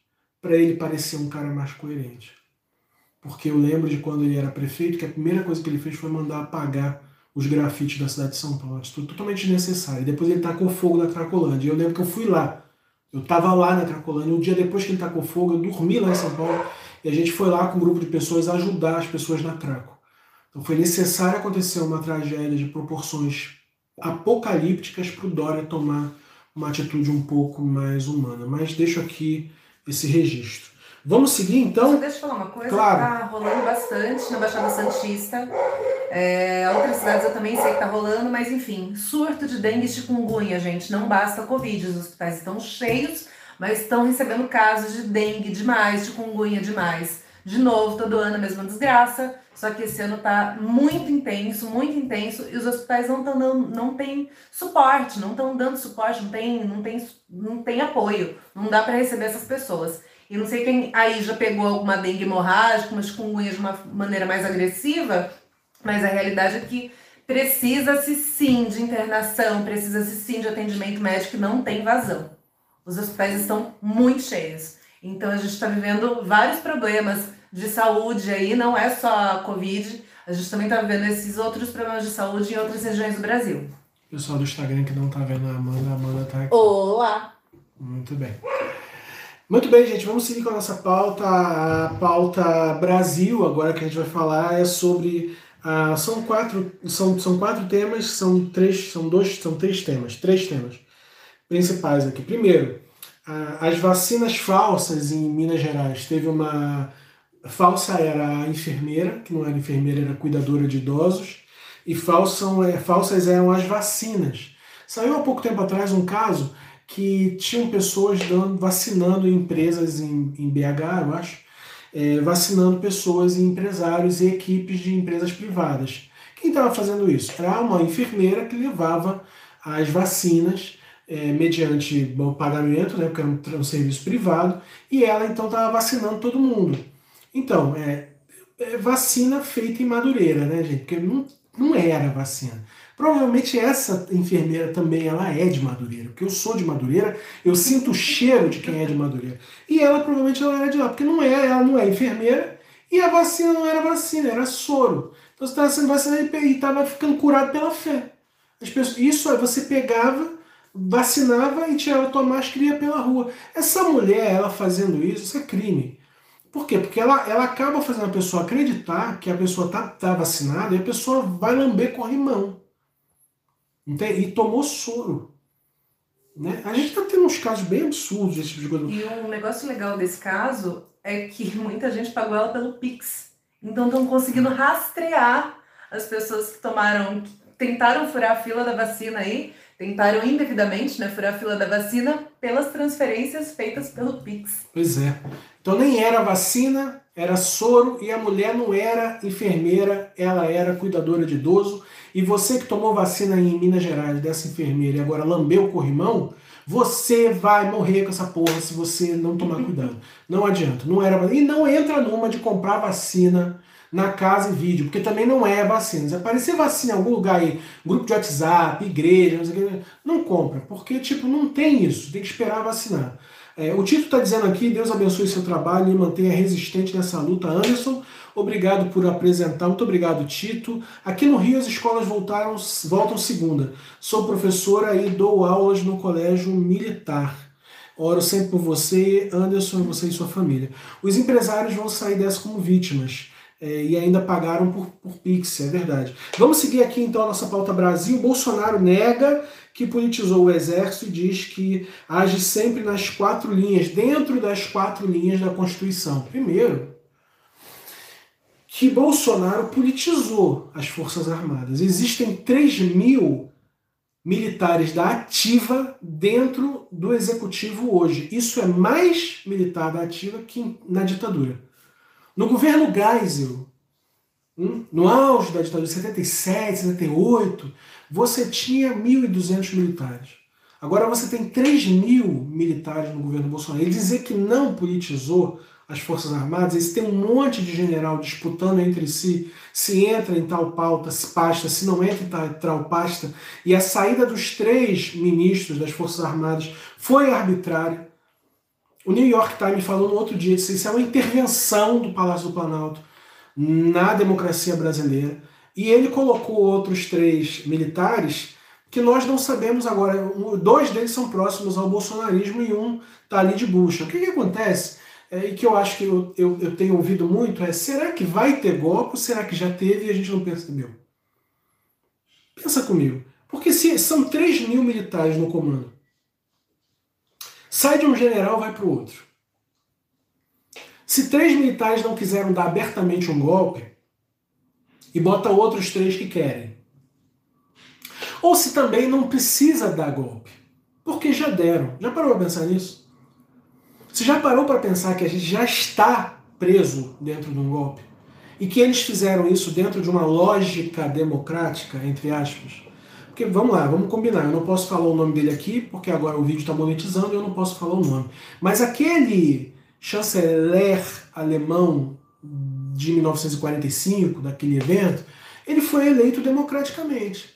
para ele parecer um cara mais coerente. Porque eu lembro de quando ele era prefeito que a primeira coisa que ele fez foi mandar apagar os grafites da cidade de São Paulo. Isso totalmente desnecessário. Depois ele tacou fogo na Cracolândia. Eu lembro que eu fui lá. Eu estava lá na Cracolândia. Um dia depois que ele tacou fogo, eu dormi lá em São Paulo. E a gente foi lá com um grupo de pessoas ajudar as pessoas na Craco. Então foi necessário acontecer uma tragédia de proporções apocalípticas para o Dória tomar uma atitude um pouco mais humana. Mas deixo aqui esse registro. Vamos seguir então? Deixa eu falar uma coisa. Claro. Tá rolando bastante na Baixada Santista. É, outras cidades eu também sei que tá rolando, mas enfim, surto de dengue e chikungunya, gente. Não basta Covid. Os hospitais estão cheios, mas estão recebendo casos de dengue demais, de chikungunya demais. De novo, todo ano a mesma desgraça. Só que esse ano tá muito intenso, muito intenso, e os hospitais não estão dando, não tem suporte, não estão dando suporte, não tem, não tem, não tem apoio, não dá para receber essas pessoas. E não sei quem aí já pegou alguma dengue hemorrágica, uma chikungunya de uma maneira mais agressiva, mas a realidade é que precisa-se sim de internação, precisa-se sim de atendimento médico e não tem vazão. Os hospitais estão muito cheios. Então a gente está vivendo vários problemas de saúde aí, não é só a Covid, a gente também está vivendo esses outros problemas de saúde em outras regiões do Brasil. Pessoal do Instagram que não está vendo a Amanda, a Amanda está aqui. Olá! Muito bem. Muito bem, gente, vamos seguir com a nossa pauta. A pauta Brasil, agora que a gente vai falar, é sobre. Uh, são, quatro, são, são quatro temas, são três, são dois, são três temas, três temas principais aqui. Primeiro, uh, as vacinas falsas em Minas Gerais. Teve uma. Falsa era a enfermeira, que não era enfermeira, era cuidadora de idosos, e falsam, é, falsas eram as vacinas. Saiu há pouco tempo atrás um caso que tinham pessoas dando, vacinando empresas em, em BH, eu acho, é, vacinando pessoas e empresários e equipes de empresas privadas. Quem estava fazendo isso? Era uma enfermeira que levava as vacinas é, mediante o pagamento, né, porque era um, um, serviço privado, e ela então estava vacinando todo mundo. Então, é, é, vacina feita em Madureira, né, gente? Porque não, não era vacina. Provavelmente essa enfermeira também ela é de Madureira, porque eu sou de Madureira, eu sinto o cheiro de quem é de Madureira. E ela provavelmente ela era de lá, porque não é, ela não é enfermeira e a vacina não era vacina, era soro. Então você estava sendo vacinado e estava ficando curado pela fé. As pessoas, isso aí você pegava, vacinava e tirava tua máscara e ia pela rua. Essa mulher, ela fazendo isso, isso é crime. Por quê? Porque ela, ela acaba fazendo a pessoa acreditar que a pessoa está tá vacinada e a pessoa vai lamber corrimão. E tomou soro. Né? A gente está tendo uns casos bem absurdos desse tipo de coisa. E um negócio legal desse caso é que muita gente pagou ela pelo Pix. Então estão conseguindo rastrear as pessoas que tomaram, que tentaram furar a fila da vacina aí, tentaram indevidamente né, furar a fila da vacina pelas transferências feitas pelo Pix. Pois é. Então nem era vacina, era soro e a mulher não era enfermeira, ela era cuidadora de idoso e você que tomou vacina em Minas Gerais dessa enfermeira e agora lambeu o corrimão, você vai morrer com essa porra se você não tomar cuidado. Não adianta, não era E não entra numa de comprar vacina na casa e vídeo, porque também não é vacina. Se aparecer vacina em algum lugar aí, grupo de WhatsApp, igreja, não, sei não compra, porque tipo, não tem isso, tem que esperar vacinar. É, o Tito está dizendo aqui, Deus abençoe seu trabalho e mantenha resistente nessa luta. Anderson, Obrigado por apresentar. Muito obrigado, Tito. Aqui no Rio as escolas voltaram, voltam segunda. Sou professora e dou aulas no colégio militar. Oro sempre por você, Anderson, você e sua família. Os empresários vão sair dessa como vítimas. É, e ainda pagaram por, por Pix, é verdade. Vamos seguir aqui então a nossa pauta Brasil. Bolsonaro nega que politizou o exército e diz que age sempre nas quatro linhas, dentro das quatro linhas da Constituição. Primeiro, que Bolsonaro politizou as Forças Armadas. Existem 3 mil militares da ativa dentro do executivo hoje. Isso é mais militar da ativa que na ditadura. No governo Geisel, hum, no auge da ditadura, 77, 78, você tinha 1.200 militares. Agora você tem 3 mil militares no governo Bolsonaro. E dizer que não politizou as Forças Armadas, eles têm um monte de general disputando entre si se entra em tal pauta, se pasta, se não entra em tal pasta, e a saída dos três ministros das Forças Armadas foi arbitrária. O New York Times falou no outro dia, disse isso é uma intervenção do Palácio do Planalto na democracia brasileira. E ele colocou outros três militares que nós não sabemos agora. Dois deles são próximos ao bolsonarismo e um está ali de bucha. O que, que acontece? É, e que eu acho que eu, eu, eu tenho ouvido muito é: será que vai ter golpe ou será que já teve e a gente não percebeu? Pensa comigo. Porque se são 3 mil militares no comando, sai de um general vai para o outro. Se três militares não quiseram dar abertamente um golpe, e bota outros três que querem. Ou se também não precisa dar golpe, porque já deram. Já parou para pensar nisso? Você já parou para pensar que a gente já está preso dentro de um golpe? E que eles fizeram isso dentro de uma lógica democrática, entre aspas? Porque vamos lá, vamos combinar. Eu não posso falar o nome dele aqui, porque agora o vídeo está monetizando e eu não posso falar o nome. Mas aquele chanceler alemão de 1945, daquele evento, ele foi eleito democraticamente.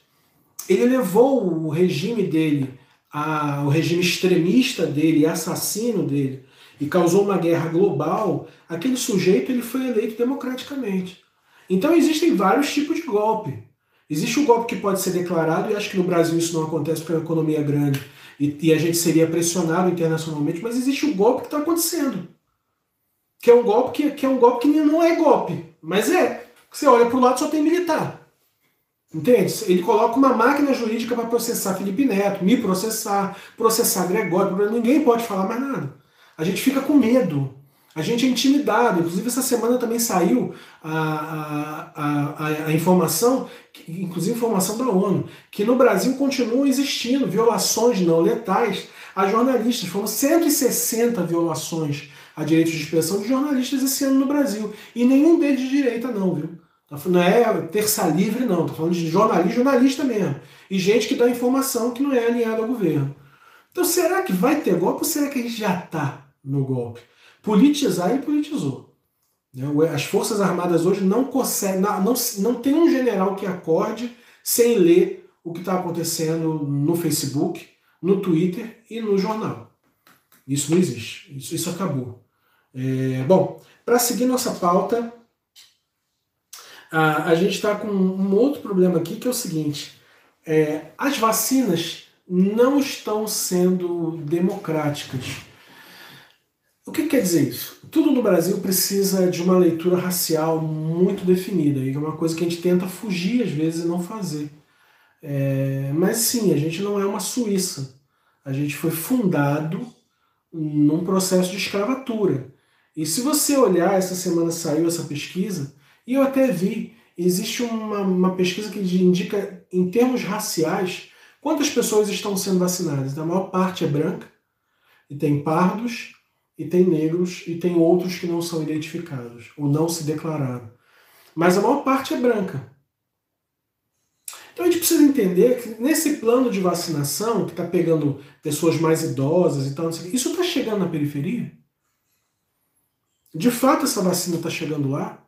Ele levou o regime dele, a, o regime extremista dele, assassino dele, e causou uma guerra global. Aquele sujeito ele foi eleito democraticamente. Então existem vários tipos de golpe. Existe o golpe que pode ser declarado, e acho que no Brasil isso não acontece porque a economia é grande e, e a gente seria pressionado internacionalmente, mas existe o golpe que está acontecendo que é um golpe que, que é um golpe que não é golpe, mas é. Você olha para o lado só tem militar. Entende? Ele coloca uma máquina jurídica para processar Felipe Neto, me processar, processar Gregório, ninguém pode falar mais nada. A gente fica com medo. A gente é intimidado. Inclusive, essa semana também saiu a, a, a, a informação, inclusive informação da ONU, que no Brasil continuam existindo violações não letais a jornalistas. Foram 160 violações a direitos de expressão de jornalistas esse ano no Brasil. E nenhum deles de direita, não, viu? Tá não é terça livre, não. Estou falando de jornalista, jornalista mesmo. E gente que dá informação que não é alinhada ao governo. Então, será que vai ter golpe ou será que a gente já está no golpe? Politizar e politizou. Né? As Forças Armadas hoje não conseguem, não, não, não tem um general que acorde sem ler o que está acontecendo no Facebook, no Twitter e no jornal. Isso não existe. Isso, isso acabou. É, bom, para seguir nossa pauta, a, a gente está com um outro problema aqui que é o seguinte: é, as vacinas não estão sendo democráticas. O que quer dizer isso? Tudo no Brasil precisa de uma leitura racial muito definida, e é uma coisa que a gente tenta fugir às vezes e não fazer. É, mas sim, a gente não é uma Suíça. A gente foi fundado num processo de escravatura. E se você olhar, essa semana saiu essa pesquisa, e eu até vi, existe uma, uma pesquisa que indica, em termos raciais, quantas pessoas estão sendo vacinadas. A maior parte é branca, e tem pardos, e tem negros, e tem outros que não são identificados, ou não se declararam. Mas a maior parte é branca. Então a gente precisa entender que nesse plano de vacinação, que está pegando pessoas mais idosas e tal, isso está chegando na periferia? De fato, essa vacina está chegando lá?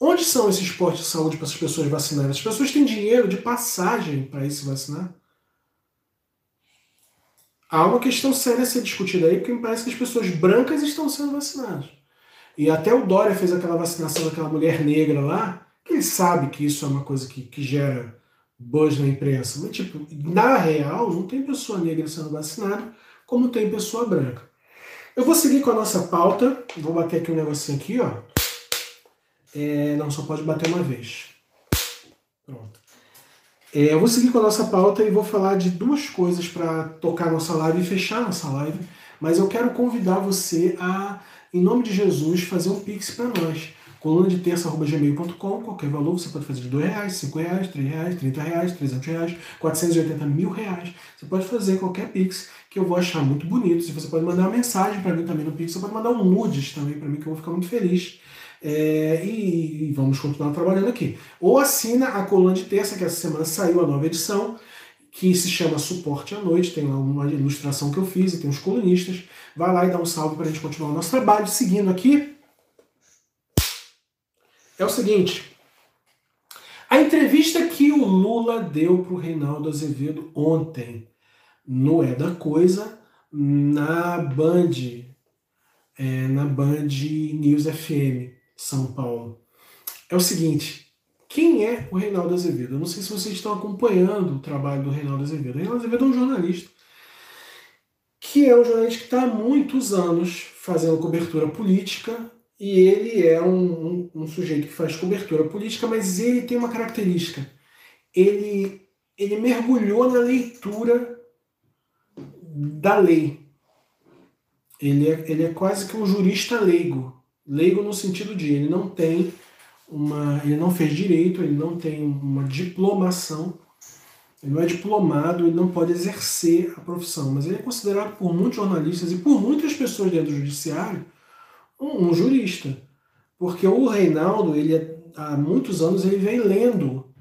Onde são esses postos de saúde para essas pessoas vacinadas? As pessoas têm dinheiro de passagem para ir se vacinar? Há uma questão séria a ser discutida aí, porque me parece que as pessoas brancas estão sendo vacinadas. E até o Dória fez aquela vacinação daquela mulher negra lá, que ele sabe que isso é uma coisa que, que gera buzz na imprensa. Mas, tipo, na real, não tem pessoa negra sendo vacinada como tem pessoa branca. Eu vou seguir com a nossa pauta. Vou bater aqui um negocinho aqui, ó. É, não, só pode bater uma vez. Pronto. É, eu vou seguir com a nossa pauta e vou falar de duas coisas para tocar nossa live e fechar nossa live. Mas eu quero convidar você a, em nome de Jesus, fazer um pix para nós coluna de terça.gmail.com, qualquer valor, você pode fazer de 2 reais, 5 reais, 3 reais, 30 reais, 300 reais, 480 mil reais. Você pode fazer qualquer Pix que eu vou achar muito bonito. Se você pode mandar uma mensagem para mim também no Pix, você pode mandar um nudes também para mim, que eu vou ficar muito feliz. É, e, e, vamos continuar trabalhando aqui. Ou assina a coluna de terça, que essa semana saiu a nova edição, que se chama Suporte à Noite, tem lá uma ilustração que eu fiz e tem os colunistas. Vai lá e dá um salve para a gente continuar o nosso trabalho. Seguindo aqui, é o seguinte. A entrevista que o Lula deu para o Reinaldo Azevedo ontem no É da Coisa na Band, é, na Band News FM, São Paulo. É o seguinte, quem é o Reinaldo Azevedo? Eu não sei se vocês estão acompanhando o trabalho do Reinaldo Azevedo. O Reinaldo Azevedo é um jornalista, que é um jornalista que está há muitos anos fazendo cobertura política, e ele é um, um, um sujeito que faz cobertura política, mas ele tem uma característica. Ele, ele mergulhou na leitura da lei. Ele é, ele é quase que um jurista leigo. Leigo no sentido de ele não tem uma. ele não fez direito, ele não tem uma diplomação, ele não é diplomado, ele não pode exercer a profissão, mas ele é considerado por muitos jornalistas e por muitas pessoas dentro do judiciário um, um jurista. Porque o Reinaldo, ele é, há muitos anos, ele vem lendo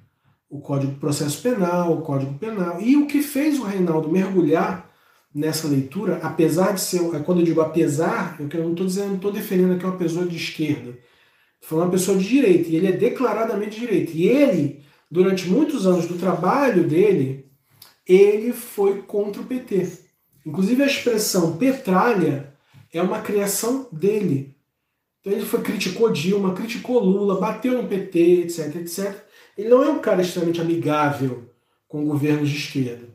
o Código de Processo Penal, o Código Penal. E o que fez o Reinaldo mergulhar nessa leitura, apesar de ser, quando eu digo apesar, eu não estou dizendo, estou defendendo é uma pessoa de esquerda. Falando uma pessoa de direita, e ele é declaradamente de direita. E ele, durante muitos anos do trabalho dele, ele foi contra o PT. Inclusive a expressão petralha é uma criação dele. Então ele foi, criticou Dilma, criticou Lula, bateu no PT, etc, etc. Ele não é um cara extremamente amigável com governos de esquerda.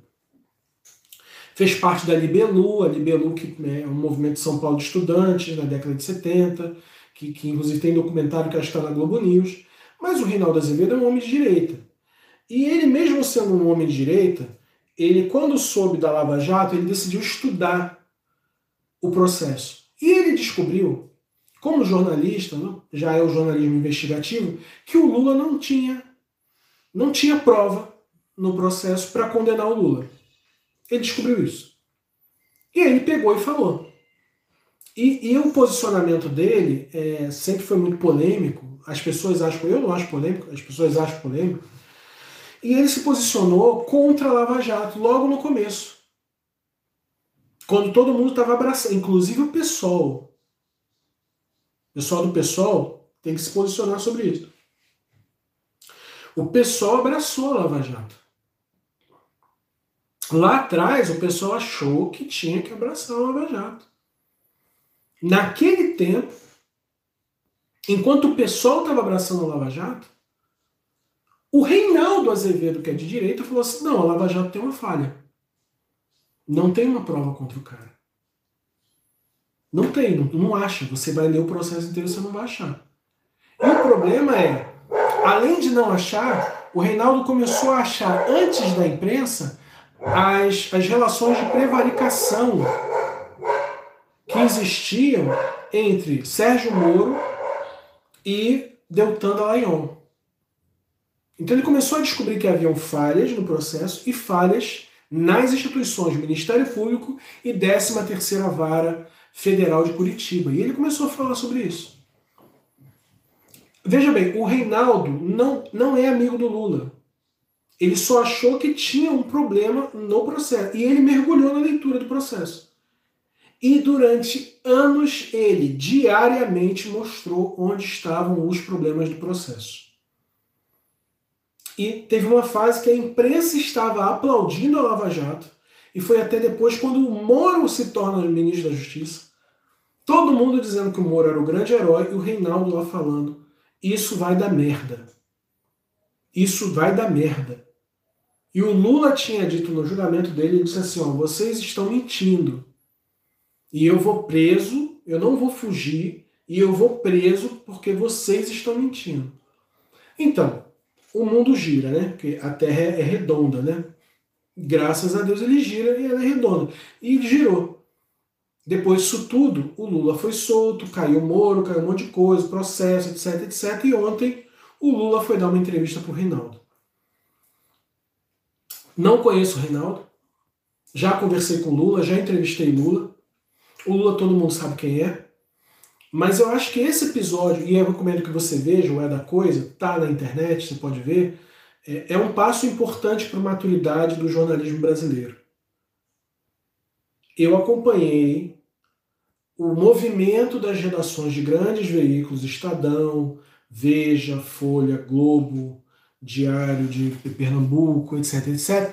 Fez parte da Libelu, a Libelu que né, é um movimento de São Paulo de estudantes na década de 70, que, que inclusive tem documentário que está na Globo News. Mas o Reinaldo Azevedo é um homem de direita. E ele, mesmo sendo um homem de direita, ele, quando soube da Lava Jato, ele decidiu estudar o processo. E ele descobriu, como jornalista, né, já é o jornalismo investigativo, que o Lula não tinha, não tinha prova no processo para condenar o Lula. Ele descobriu isso. E aí ele pegou e falou. E, e o posicionamento dele é, sempre foi muito polêmico. As pessoas acham, eu não acho polêmico, as pessoas acham polêmico. E ele se posicionou contra a Lava Jato logo no começo. Quando todo mundo estava abraçando, inclusive o PSOL. O pessoal do PSOL tem que se posicionar sobre isso. O PSOL abraçou a Lava Jato. Lá atrás, o pessoal achou que tinha que abraçar o Lava Jato. Naquele tempo, enquanto o pessoal estava abraçando o Lava Jato, o Reinaldo Azevedo, que é de direita, falou assim: não, a Lava Jato tem uma falha. Não tem uma prova contra o cara. Não tem, não, não acha. Você vai ler o processo inteiro, você não vai achar. E o problema é, além de não achar, o Reinaldo começou a achar antes da imprensa as, as relações de prevaricação que existiam entre Sérgio Moro e Deltan Dallagnol. Então ele começou a descobrir que haviam falhas no processo e falhas nas instituições Ministério Público e 13ª Vara Federal de Curitiba. E ele começou a falar sobre isso. Veja bem, o Reinaldo não, não é amigo do Lula. Ele só achou que tinha um problema no processo. E ele mergulhou na leitura do processo. E durante anos ele diariamente mostrou onde estavam os problemas do processo. E teve uma fase que a imprensa estava aplaudindo a Lava Jato, e foi até depois quando o Moro se torna ministro da Justiça, todo mundo dizendo que o Moro era o grande herói e o Reinaldo lá falando: isso vai dar merda. Isso vai dar merda. E o Lula tinha dito no julgamento dele, ele disse assim, ó, vocês estão mentindo. E eu vou preso, eu não vou fugir, e eu vou preso porque vocês estão mentindo. Então, o mundo gira, né? Porque a Terra é redonda, né? Graças a Deus ele gira e ela é redonda. E girou. Depois disso tudo, o Lula foi solto, caiu o Moro, caiu um monte de coisa, processo, etc, etc. E ontem o Lula foi dar uma entrevista para o Reinaldo. Não conheço o Reinaldo. Já conversei com Lula, já entrevistei Lula. O Lula todo mundo sabe quem é. Mas eu acho que esse episódio, e eu recomendo que você veja, o É da Coisa, tá na internet, você pode ver, é, é um passo importante para a maturidade do jornalismo brasileiro. Eu acompanhei o movimento das redações de grandes veículos, Estadão, Veja, Folha, Globo, Diário de Pernambuco, etc, etc,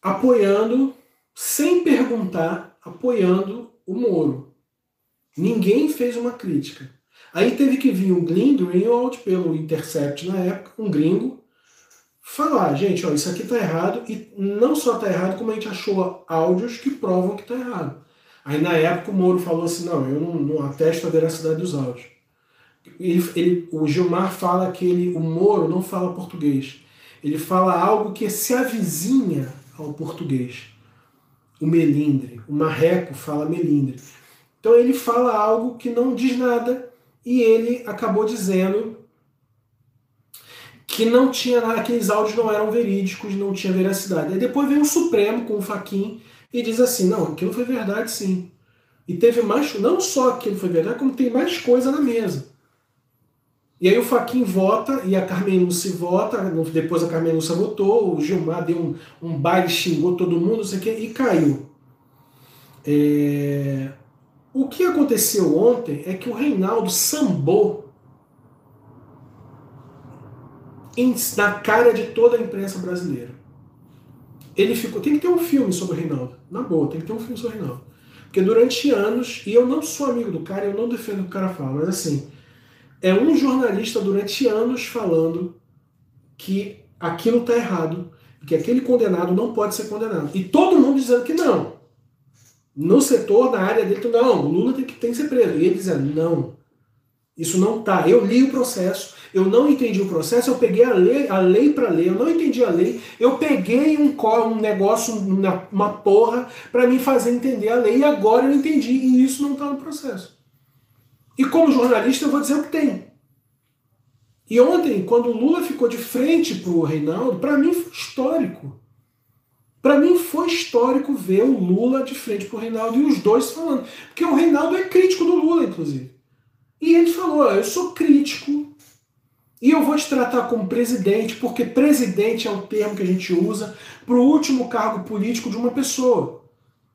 apoiando sem perguntar, apoiando o Moro. Ninguém fez uma crítica. Aí teve que vir um Glenn Greenwald pelo Intercept na época, um gringo, falar, gente, ó, isso aqui tá errado, e não só tá errado, como a gente achou áudios que provam que tá errado. Aí na época o Moro falou assim, não, eu não, não atesto a veracidade dos áudios. Ele, ele, o Gilmar fala que ele, o Moro não fala português. Ele fala algo que se avizinha ao português. O melindre. O marreco fala melindre. Então ele fala algo que não diz nada e ele acabou dizendo que não tinha nada, aqueles áudios não eram verídicos, não tinha veracidade. Aí depois vem o Supremo com o Faquin e diz assim: não, aquilo foi verdade sim. E teve mais, não só aquilo foi verdade, como tem mais coisa na mesa. E aí o Faquin vota e a Carmen Lúcia vota, depois a Carmen Lúcia votou, o Gilmar deu um, um baile, xingou todo mundo, não sei o quê, e caiu. É... O que aconteceu ontem é que o Reinaldo sambou na cara de toda a imprensa brasileira. Ele ficou. Tem que ter um filme sobre o Reinaldo. Na boa, tem que ter um filme sobre o Reinaldo. Porque durante anos, e eu não sou amigo do cara, eu não defendo o que o cara fala, mas assim, é um jornalista durante anos falando que aquilo está errado, que aquele condenado não pode ser condenado. E todo mundo dizendo que não. No setor, na área dele, não, o Lula tem que, tem que ser preso. E ele dizendo, não, isso não tá. Eu li o processo, eu não entendi o processo, eu peguei a lei, a lei para ler, eu não entendi a lei, eu peguei um, um negócio, uma, uma porra, para me fazer entender a lei, e agora eu entendi, e isso não está no processo. E como jornalista, eu vou dizer o que tem. E ontem, quando o Lula ficou de frente para o Reinaldo, para mim foi histórico. Para mim foi histórico ver o Lula de frente para o Reinaldo e os dois falando. Porque o Reinaldo é crítico do Lula, inclusive. E ele falou: eu sou crítico e eu vou te tratar como presidente, porque presidente é o termo que a gente usa para o último cargo político de uma pessoa.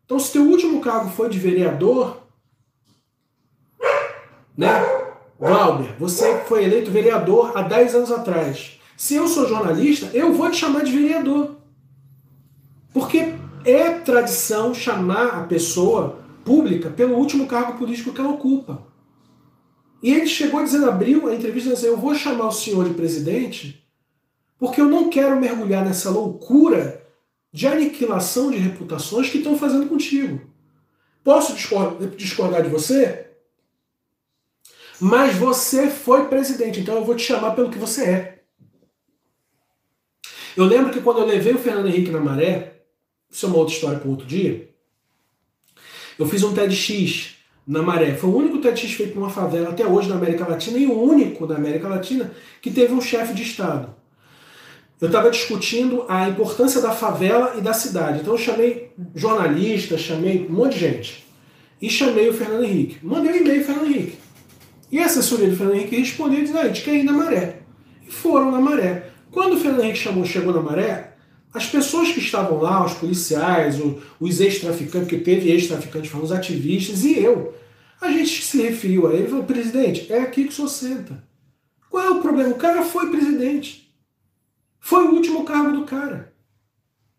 Então, se teu último cargo foi de vereador, né? Glauber, você foi eleito vereador há 10 anos atrás. Se eu sou jornalista, eu vou te chamar de vereador. Porque é tradição chamar a pessoa pública pelo último cargo político que ela ocupa. E ele chegou dizendo, abriu a entrevista dizendo, eu vou chamar o senhor de presidente porque eu não quero mergulhar nessa loucura de aniquilação de reputações que estão fazendo contigo. Posso discordar de você? Mas você foi presidente, então eu vou te chamar pelo que você é. Eu lembro que quando eu levei o Fernando Henrique na maré, isso é uma outra história para outro dia, eu fiz um TEDx na Maré. Foi o único TEDx feito numa favela até hoje na América Latina e o único da América Latina que teve um chefe de Estado. Eu estava discutindo a importância da favela e da cidade. Então eu chamei jornalistas, chamei um monte de gente. E chamei o Fernando Henrique. Mandei um e-mail Fernando Henrique. E a assessoria do Fernando Henrique respondeu dizendo, ah, a gente quer ir na Maré. E foram na Maré. Quando o Fernando Henrique chamou, chegou na Maré, as pessoas que estavam lá, os policiais, os ex-traficantes, que teve ex-traficantes, foram os ativistas, e eu, a gente se referiu a ele e falou, presidente, é aqui que o senhor senta. Qual é o problema? O cara foi presidente. Foi o último cargo do cara.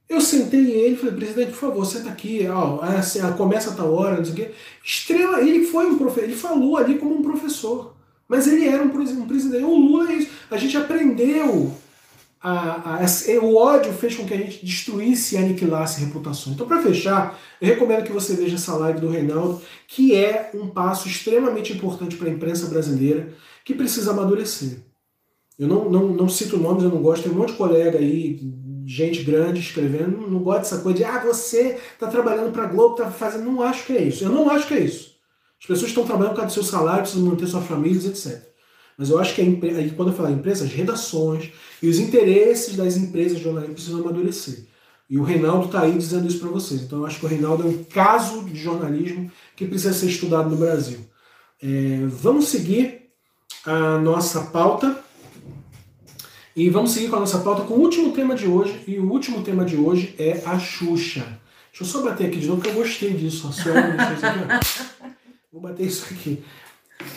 Eu sentei ele e falei, presidente, por favor, senta aqui, ó, é assim, começa a tal hora, não sei o quê. Estrela, ele foi um professor, ele falou ali como um professor. Mas ele era um, um presidente. O Lula é isso. A gente aprendeu a, a, a, o ódio fez com que a gente destruísse e aniquilasse reputações. Então, para fechar, eu recomendo que você veja essa live do Reinaldo, que é um passo extremamente importante para a imprensa brasileira, que precisa amadurecer. Eu não, não, não cito nomes, eu não gosto, tem um monte de colega aí, gente grande escrevendo, não, não gosto dessa coisa de, ah, você está trabalhando para a Globo, está fazendo. Não acho que é isso. Eu não acho que é isso. As pessoas estão trabalhando por causa do seu salário, precisam manter suas famílias, etc. Mas eu acho que aí, quando eu falar empresa, as redações e os interesses das empresas de jornalismo precisam amadurecer. E o Reinaldo está aí dizendo isso para vocês. Então eu acho que o Reinaldo é um caso de jornalismo que precisa ser estudado no Brasil. É, vamos seguir a nossa pauta. E vamos seguir com a nossa pauta com o último tema de hoje. E o último tema de hoje é a Xuxa. Deixa eu só bater aqui de novo, porque eu gostei disso. Vou bater isso aqui.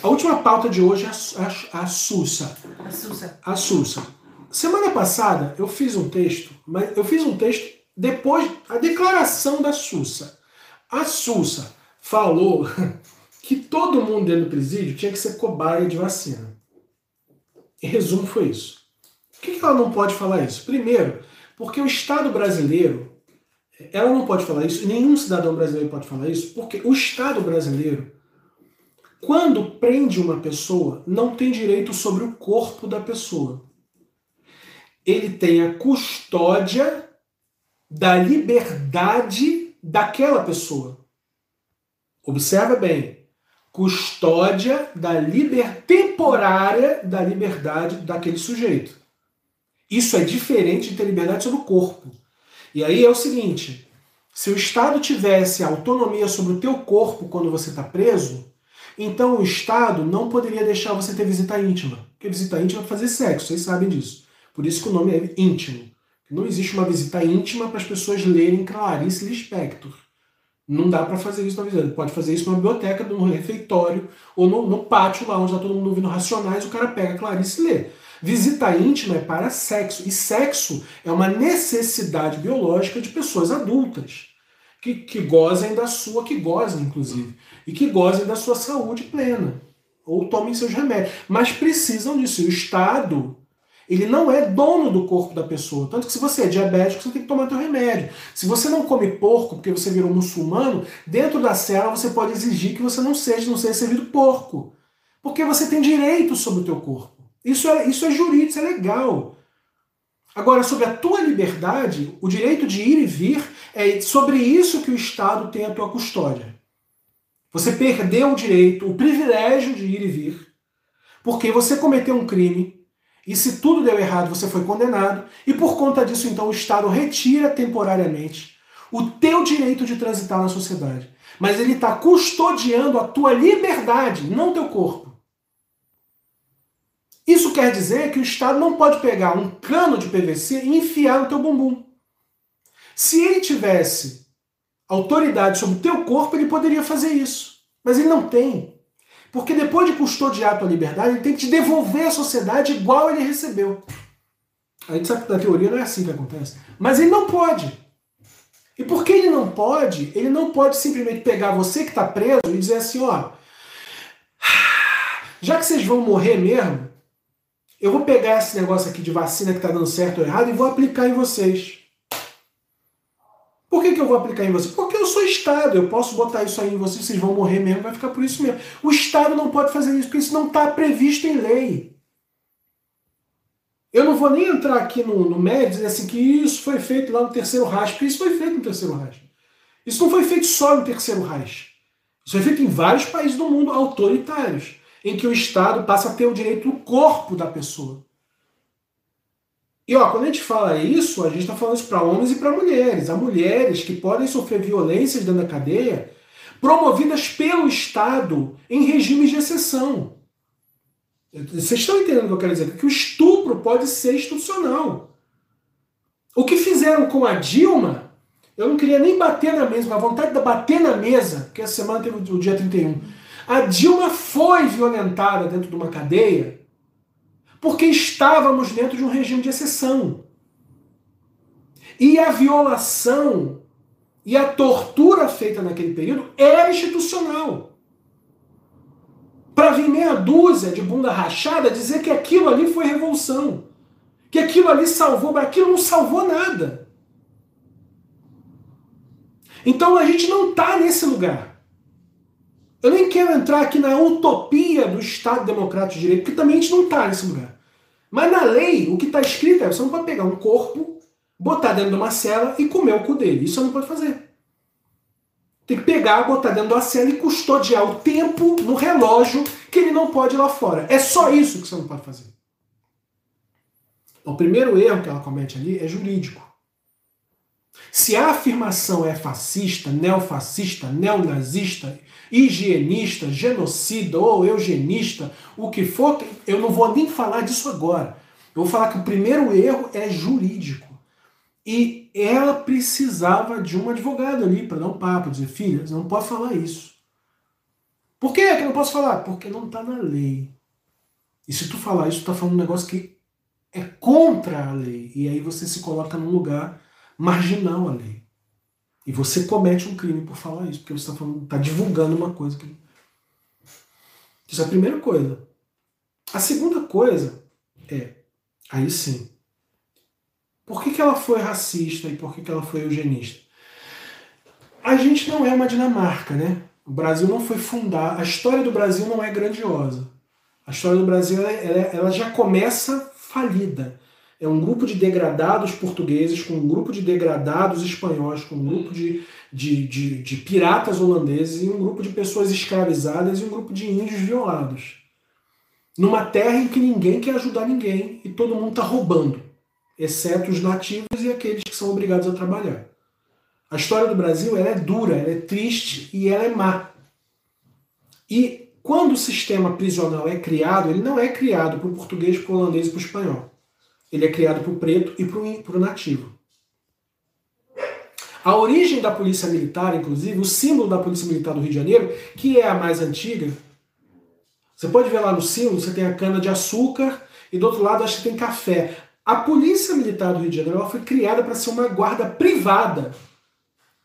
A última pauta de hoje é a, a, a Sussa. A Sussa. A Sussa. Semana passada eu fiz um texto, mas eu fiz um texto depois a declaração da Sussa. A Sussa falou que todo mundo dentro do presídio tinha que ser cobaia de vacina. Em resumo, foi isso. Por que ela não pode falar isso? Primeiro, porque o Estado brasileiro, ela não pode falar isso, nenhum cidadão brasileiro pode falar isso, porque o Estado brasileiro, quando prende uma pessoa, não tem direito sobre o corpo da pessoa. Ele tem a custódia da liberdade daquela pessoa. Observa bem, custódia da liber... temporária da liberdade daquele sujeito. Isso é diferente de ter liberdade sobre o corpo. E aí é o seguinte: se o Estado tivesse autonomia sobre o teu corpo quando você está preso, então o Estado não poderia deixar você ter visita íntima. Porque visita íntima é fazer sexo, vocês sabem disso. Por isso que o nome é íntimo. Não existe uma visita íntima para as pessoas lerem Clarice Lispector. Não dá para fazer isso na visita. Pode fazer isso numa biblioteca, num refeitório, ou no, no pátio lá onde está todo mundo ouvindo Racionais, o cara pega Clarice e lê. Visita íntima é para sexo. E sexo é uma necessidade biológica de pessoas adultas. Que, que gozem da sua, que gozem, inclusive. E que gozem da sua saúde plena. Ou tomem seus remédios. Mas precisam disso. E o Estado ele não é dono do corpo da pessoa. Tanto que se você é diabético, você tem que tomar seu remédio. Se você não come porco porque você virou muçulmano, dentro da cela você pode exigir que você não seja, não seja servido porco. Porque você tem direito sobre o teu corpo. Isso é, isso é jurídico, isso é legal. Agora, sobre a tua liberdade, o direito de ir e vir, é sobre isso que o Estado tem a tua custódia. Você perdeu o direito, o privilégio de ir e vir, porque você cometeu um crime, e se tudo deu errado, você foi condenado, e por conta disso, então, o Estado retira temporariamente o teu direito de transitar na sociedade. Mas ele está custodiando a tua liberdade, não teu corpo. Isso quer dizer que o Estado não pode pegar um cano de PVC e enfiar no teu bumbum. Se ele tivesse autoridade sobre o teu corpo, ele poderia fazer isso. Mas ele não tem. Porque depois de custodiar a tua liberdade, ele tem que te devolver à sociedade igual ele recebeu. A gente sabe que na teoria não é assim que acontece. Mas ele não pode. E porque ele não pode, ele não pode simplesmente pegar você que está preso e dizer assim, ó, já que vocês vão morrer mesmo, eu vou pegar esse negócio aqui de vacina que está dando certo ou errado e vou aplicar em vocês. Por que, que eu vou aplicar em vocês? Porque eu sou Estado, eu posso botar isso aí em vocês, vocês vão morrer mesmo, vai ficar por isso mesmo. O Estado não pode fazer isso, porque isso não está previsto em lei. Eu não vou nem entrar aqui no, no médio dizer assim que isso foi feito lá no terceiro Reich, porque isso foi feito no terceiro Reich. Isso não foi feito só no terceiro Reich. Isso foi feito em vários países do mundo autoritários em que o Estado passa a ter o direito do corpo da pessoa. E ó, quando a gente fala isso, a gente está falando isso para homens e para mulheres. Há mulheres que podem sofrer violências dentro da cadeia promovidas pelo Estado em regimes de exceção. Vocês estão entendendo o que eu quero dizer? Que o estupro pode ser institucional. O que fizeram com a Dilma, eu não queria nem bater na mesa, a vontade de bater na mesa, porque essa semana teve o dia 31 a Dilma foi violentada dentro de uma cadeia porque estávamos dentro de um regime de exceção. E a violação e a tortura feita naquele período era institucional. Para vir meia dúzia de bunda rachada dizer que aquilo ali foi revolução, que aquilo ali salvou, mas aquilo não salvou nada. Então a gente não está nesse lugar. Eu nem quero entrar aqui na utopia do Estado Democrático de Direito, porque também a gente não está nesse lugar. Mas na lei, o que está escrito é você não pode pegar um corpo, botar dentro de uma cela e comer o cu dele. Isso você não pode fazer. Tem que pegar, botar dentro de uma cela e custodiar o tempo no relógio que ele não pode ir lá fora. É só isso que você não pode fazer. O primeiro erro que ela comete ali é jurídico. Se a afirmação é fascista, neofascista, neonazista, higienista, genocida ou eugenista, o que for, eu não vou nem falar disso agora. Eu vou falar que o primeiro erro é jurídico. E ela precisava de um advogado ali para dar um papo, dizer, filha, você não pode falar isso. Por que, que eu não posso falar? Porque não está na lei. E se tu falar isso, tu está falando um negócio que é contra a lei. E aí você se coloca num lugar marginal a lei. E você comete um crime por falar isso, porque você está tá divulgando uma coisa que. Isso é a primeira coisa. A segunda coisa é, aí sim, por que, que ela foi racista e por que, que ela foi eugenista? A gente não é uma Dinamarca, né? O Brasil não foi fundado, a história do Brasil não é grandiosa. A história do Brasil ela, ela já começa falida. É um grupo de degradados portugueses com um grupo de degradados espanhóis, com um grupo de, de, de, de piratas holandeses e um grupo de pessoas escravizadas e um grupo de índios violados. Numa terra em que ninguém quer ajudar ninguém e todo mundo está roubando, exceto os nativos e aqueles que são obrigados a trabalhar. A história do Brasil ela é dura, ela é triste e ela é má. E quando o sistema prisional é criado, ele não é criado para o português, para o holandês e para o espanhol. Ele é criado para o preto e para o nativo. A origem da polícia militar, inclusive, o símbolo da polícia militar do Rio de Janeiro, que é a mais antiga, você pode ver lá no símbolo, você tem a cana de açúcar e do outro lado acho que tem café. A polícia militar do Rio de Janeiro foi criada para ser uma guarda privada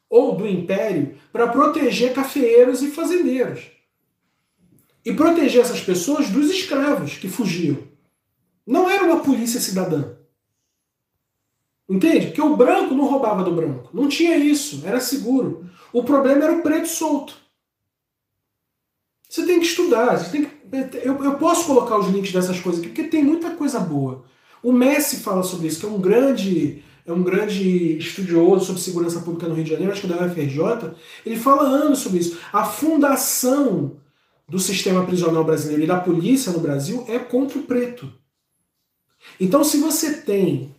ou do império para proteger cafeeiros e fazendeiros. E proteger essas pessoas dos escravos que fugiam. Não era uma polícia cidadã. Entende? Porque o branco não roubava do branco. Não tinha isso, era seguro. O problema era o preto solto. Você tem que estudar, você tem que... eu, eu posso colocar os links dessas coisas aqui, porque tem muita coisa boa. O Messi fala sobre isso, que é um grande é um grande estudioso sobre segurança pública no Rio de Janeiro, acho que da UFRJ, ele fala anos sobre isso. A fundação do sistema prisional brasileiro e da polícia no Brasil é contra o preto. Então, se você tem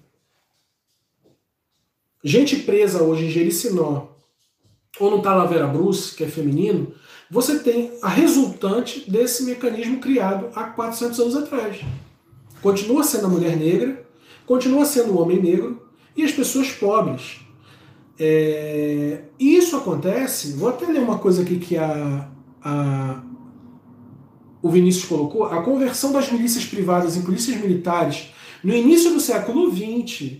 gente presa hoje em Jericinó ou no Talavera Bruce, que é feminino, você tem a resultante desse mecanismo criado há 400 anos atrás. Continua sendo a mulher negra, continua sendo o homem negro, e as pessoas pobres. É, isso acontece, vou até ler uma coisa aqui que a, a, o Vinícius colocou, a conversão das milícias privadas em polícias militares no início do século XX,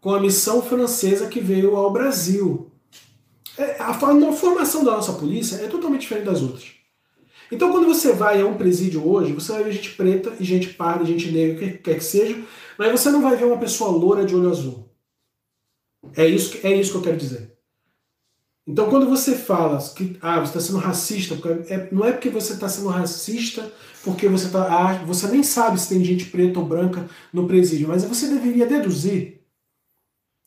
com a missão francesa que veio ao Brasil. É, a, formação da nossa polícia é totalmente diferente das outras. Então, quando você vai a um presídio hoje, você vai ver gente preta e gente parda, gente negra, que quer que seja, mas você não vai ver uma pessoa loura de olho azul. É isso, que, é isso que eu quero dizer. Então, quando você fala que ah, você está sendo racista, é, não é porque você está sendo racista porque você tá, ah, você nem sabe se tem gente preta ou branca no presídio, mas você deveria deduzir,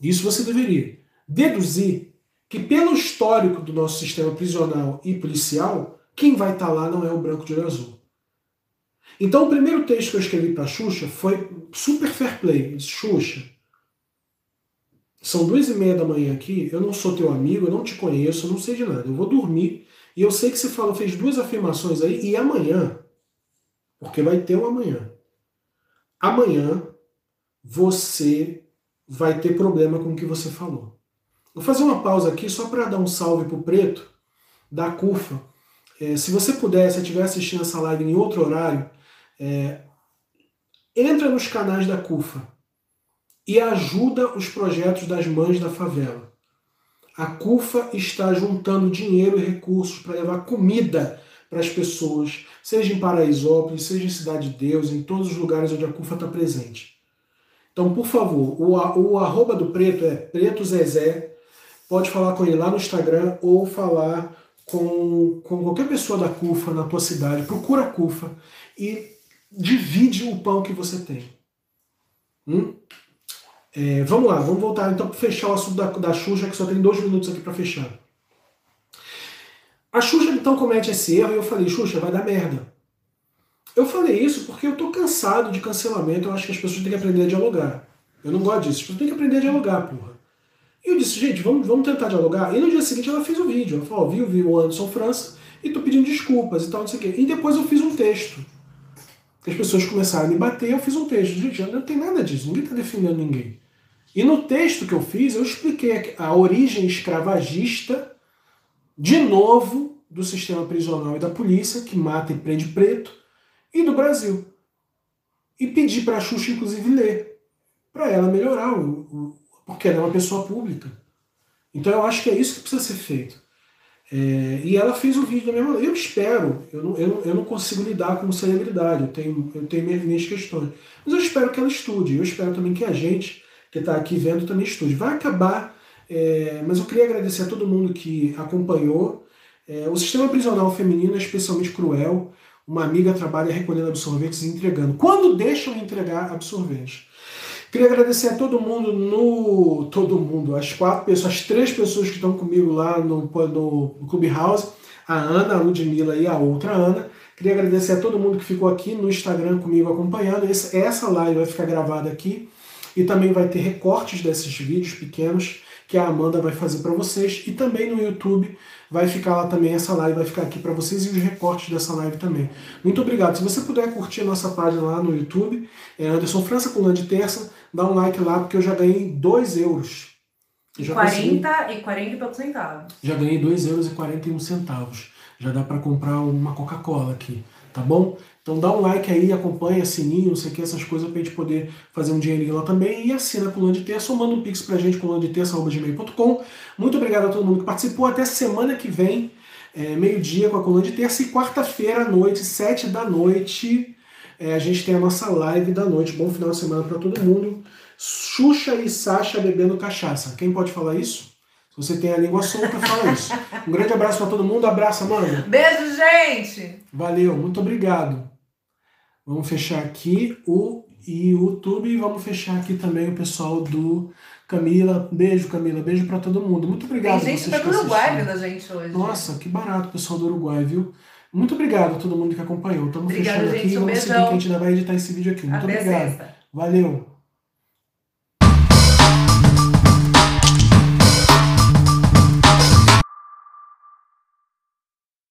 isso você deveria, deduzir que pelo histórico do nosso sistema prisional e policial, quem vai estar tá lá não é o branco de olho azul. Então, o primeiro texto que eu escrevi para Xuxa foi super fair play. Xuxa, são duas e meia da manhã aqui, eu não sou teu amigo, eu não te conheço, eu não sei de nada. Eu vou dormir e eu sei que você falou, fez duas afirmações aí, e amanhã, porque vai ter um amanhã, amanhã você vai ter problema com o que você falou. Vou fazer uma pausa aqui só para dar um salve pro Preto, da CUFA. É, se você puder, se estiver assistindo essa live em outro horário, é, entra nos canais da CUFA e ajuda os projetos das mães da favela. A CUFA está juntando dinheiro e recursos para levar comida para as pessoas, seja em Paraisópolis, seja em Cidade de Deus, em todos os lugares onde a CUFA está presente. Então, por favor, o, o arroba do Preto é Preto Zezé. Pode falar com ele lá no Instagram ou falar com, com qualquer pessoa da CUFA na tua cidade. Procura a CUFA e divide o pão que você tem. Hum? É, vamos lá, vamos voltar então para fechar o assunto da, da Xuxa, que só tem dois minutos aqui para fechar. A Xuxa então comete esse erro e eu falei, Xuxa, vai dar merda. Eu falei isso porque eu tô cansado de cancelamento, eu acho que as pessoas têm que aprender a dialogar. Eu não gosto disso, as pessoas têm que aprender a dialogar, porra. E eu disse, gente, vamos, vamos tentar dialogar. E no dia seguinte ela fez o um vídeo. Ela falou, viu, viu o Anderson França e tô pedindo desculpas e tal, não sei o quê. E depois eu fiz um texto. As pessoas começaram a me bater, eu fiz um texto. Gente, não tem nada disso, ninguém está defendendo ninguém. E no texto que eu fiz, eu expliquei a origem escravagista, de novo, do sistema prisional e da polícia, que mata e prende preto, e do Brasil. E pedi para a Xuxa, inclusive, ler, para ela melhorar porque ela é uma pessoa pública. Então eu acho que é isso que precisa ser feito. É, e ela fez o vídeo da mesma Eu espero, eu não, eu, eu não consigo lidar com celebridade, eu tenho, eu tenho minhas, minhas questões. Mas eu espero que ela estude, eu espero também que a gente que está aqui vendo também estude. Vai acabar, é, mas eu queria agradecer a todo mundo que acompanhou. É, o sistema prisional feminino é especialmente cruel. Uma amiga trabalha recolhendo absorventes e entregando. Quando deixam entregar absorventes? Queria agradecer a todo mundo no. Todo mundo, as quatro pessoas, as três pessoas que estão comigo lá no, no, no Clubhouse, a Ana, a Ludmilla e a outra Ana. Queria agradecer a todo mundo que ficou aqui no Instagram comigo acompanhando. Essa, essa live vai ficar gravada aqui e também vai ter recortes desses vídeos pequenos que a Amanda vai fazer para vocês e também no YouTube vai ficar lá também essa live, vai ficar aqui para vocês e os recortes dessa live também. Muito obrigado. Se você puder curtir a nossa página lá no YouTube, é Anderson França com de terça, dá um like lá porque eu já ganhei 2 euros. já 40 consegui... e 40 e poucos centavos. Já ganhei 2 euros e 41 centavos. Já dá para comprar uma Coca-Cola aqui, tá bom? Então dá um like aí, acompanha, sininho, não sei o que, essas coisas pra gente poder fazer um dinheirinho lá também. E assina com o de Terça ou manda um pix pra gente com o de terça.gmail.com. Muito obrigado a todo mundo que participou. Até semana que vem, é, meio-dia com a coluna de terça. E quarta-feira à noite, sete da noite, é, a gente tem a nossa live da noite. Bom final de semana para todo mundo. Xuxa e Sasha bebendo cachaça. Quem pode falar isso? Se você tem a língua solta, fala isso. Um grande abraço para todo mundo. Abraço, mano. Beijo, gente! Valeu, muito obrigado. Vamos fechar aqui o YouTube e vamos fechar aqui também o pessoal do Camila. Beijo, Camila. Beijo para todo mundo. Muito obrigado. Tem gente do Uruguai vendo a gente hoje. Nossa, que barato, pessoal do Uruguai, viu? Muito obrigado a todo mundo que acompanhou. Estamos fechando gente, aqui. Um vamos seguir que a gente ainda vai editar esse vídeo aqui. Muito Até obrigado. Valeu.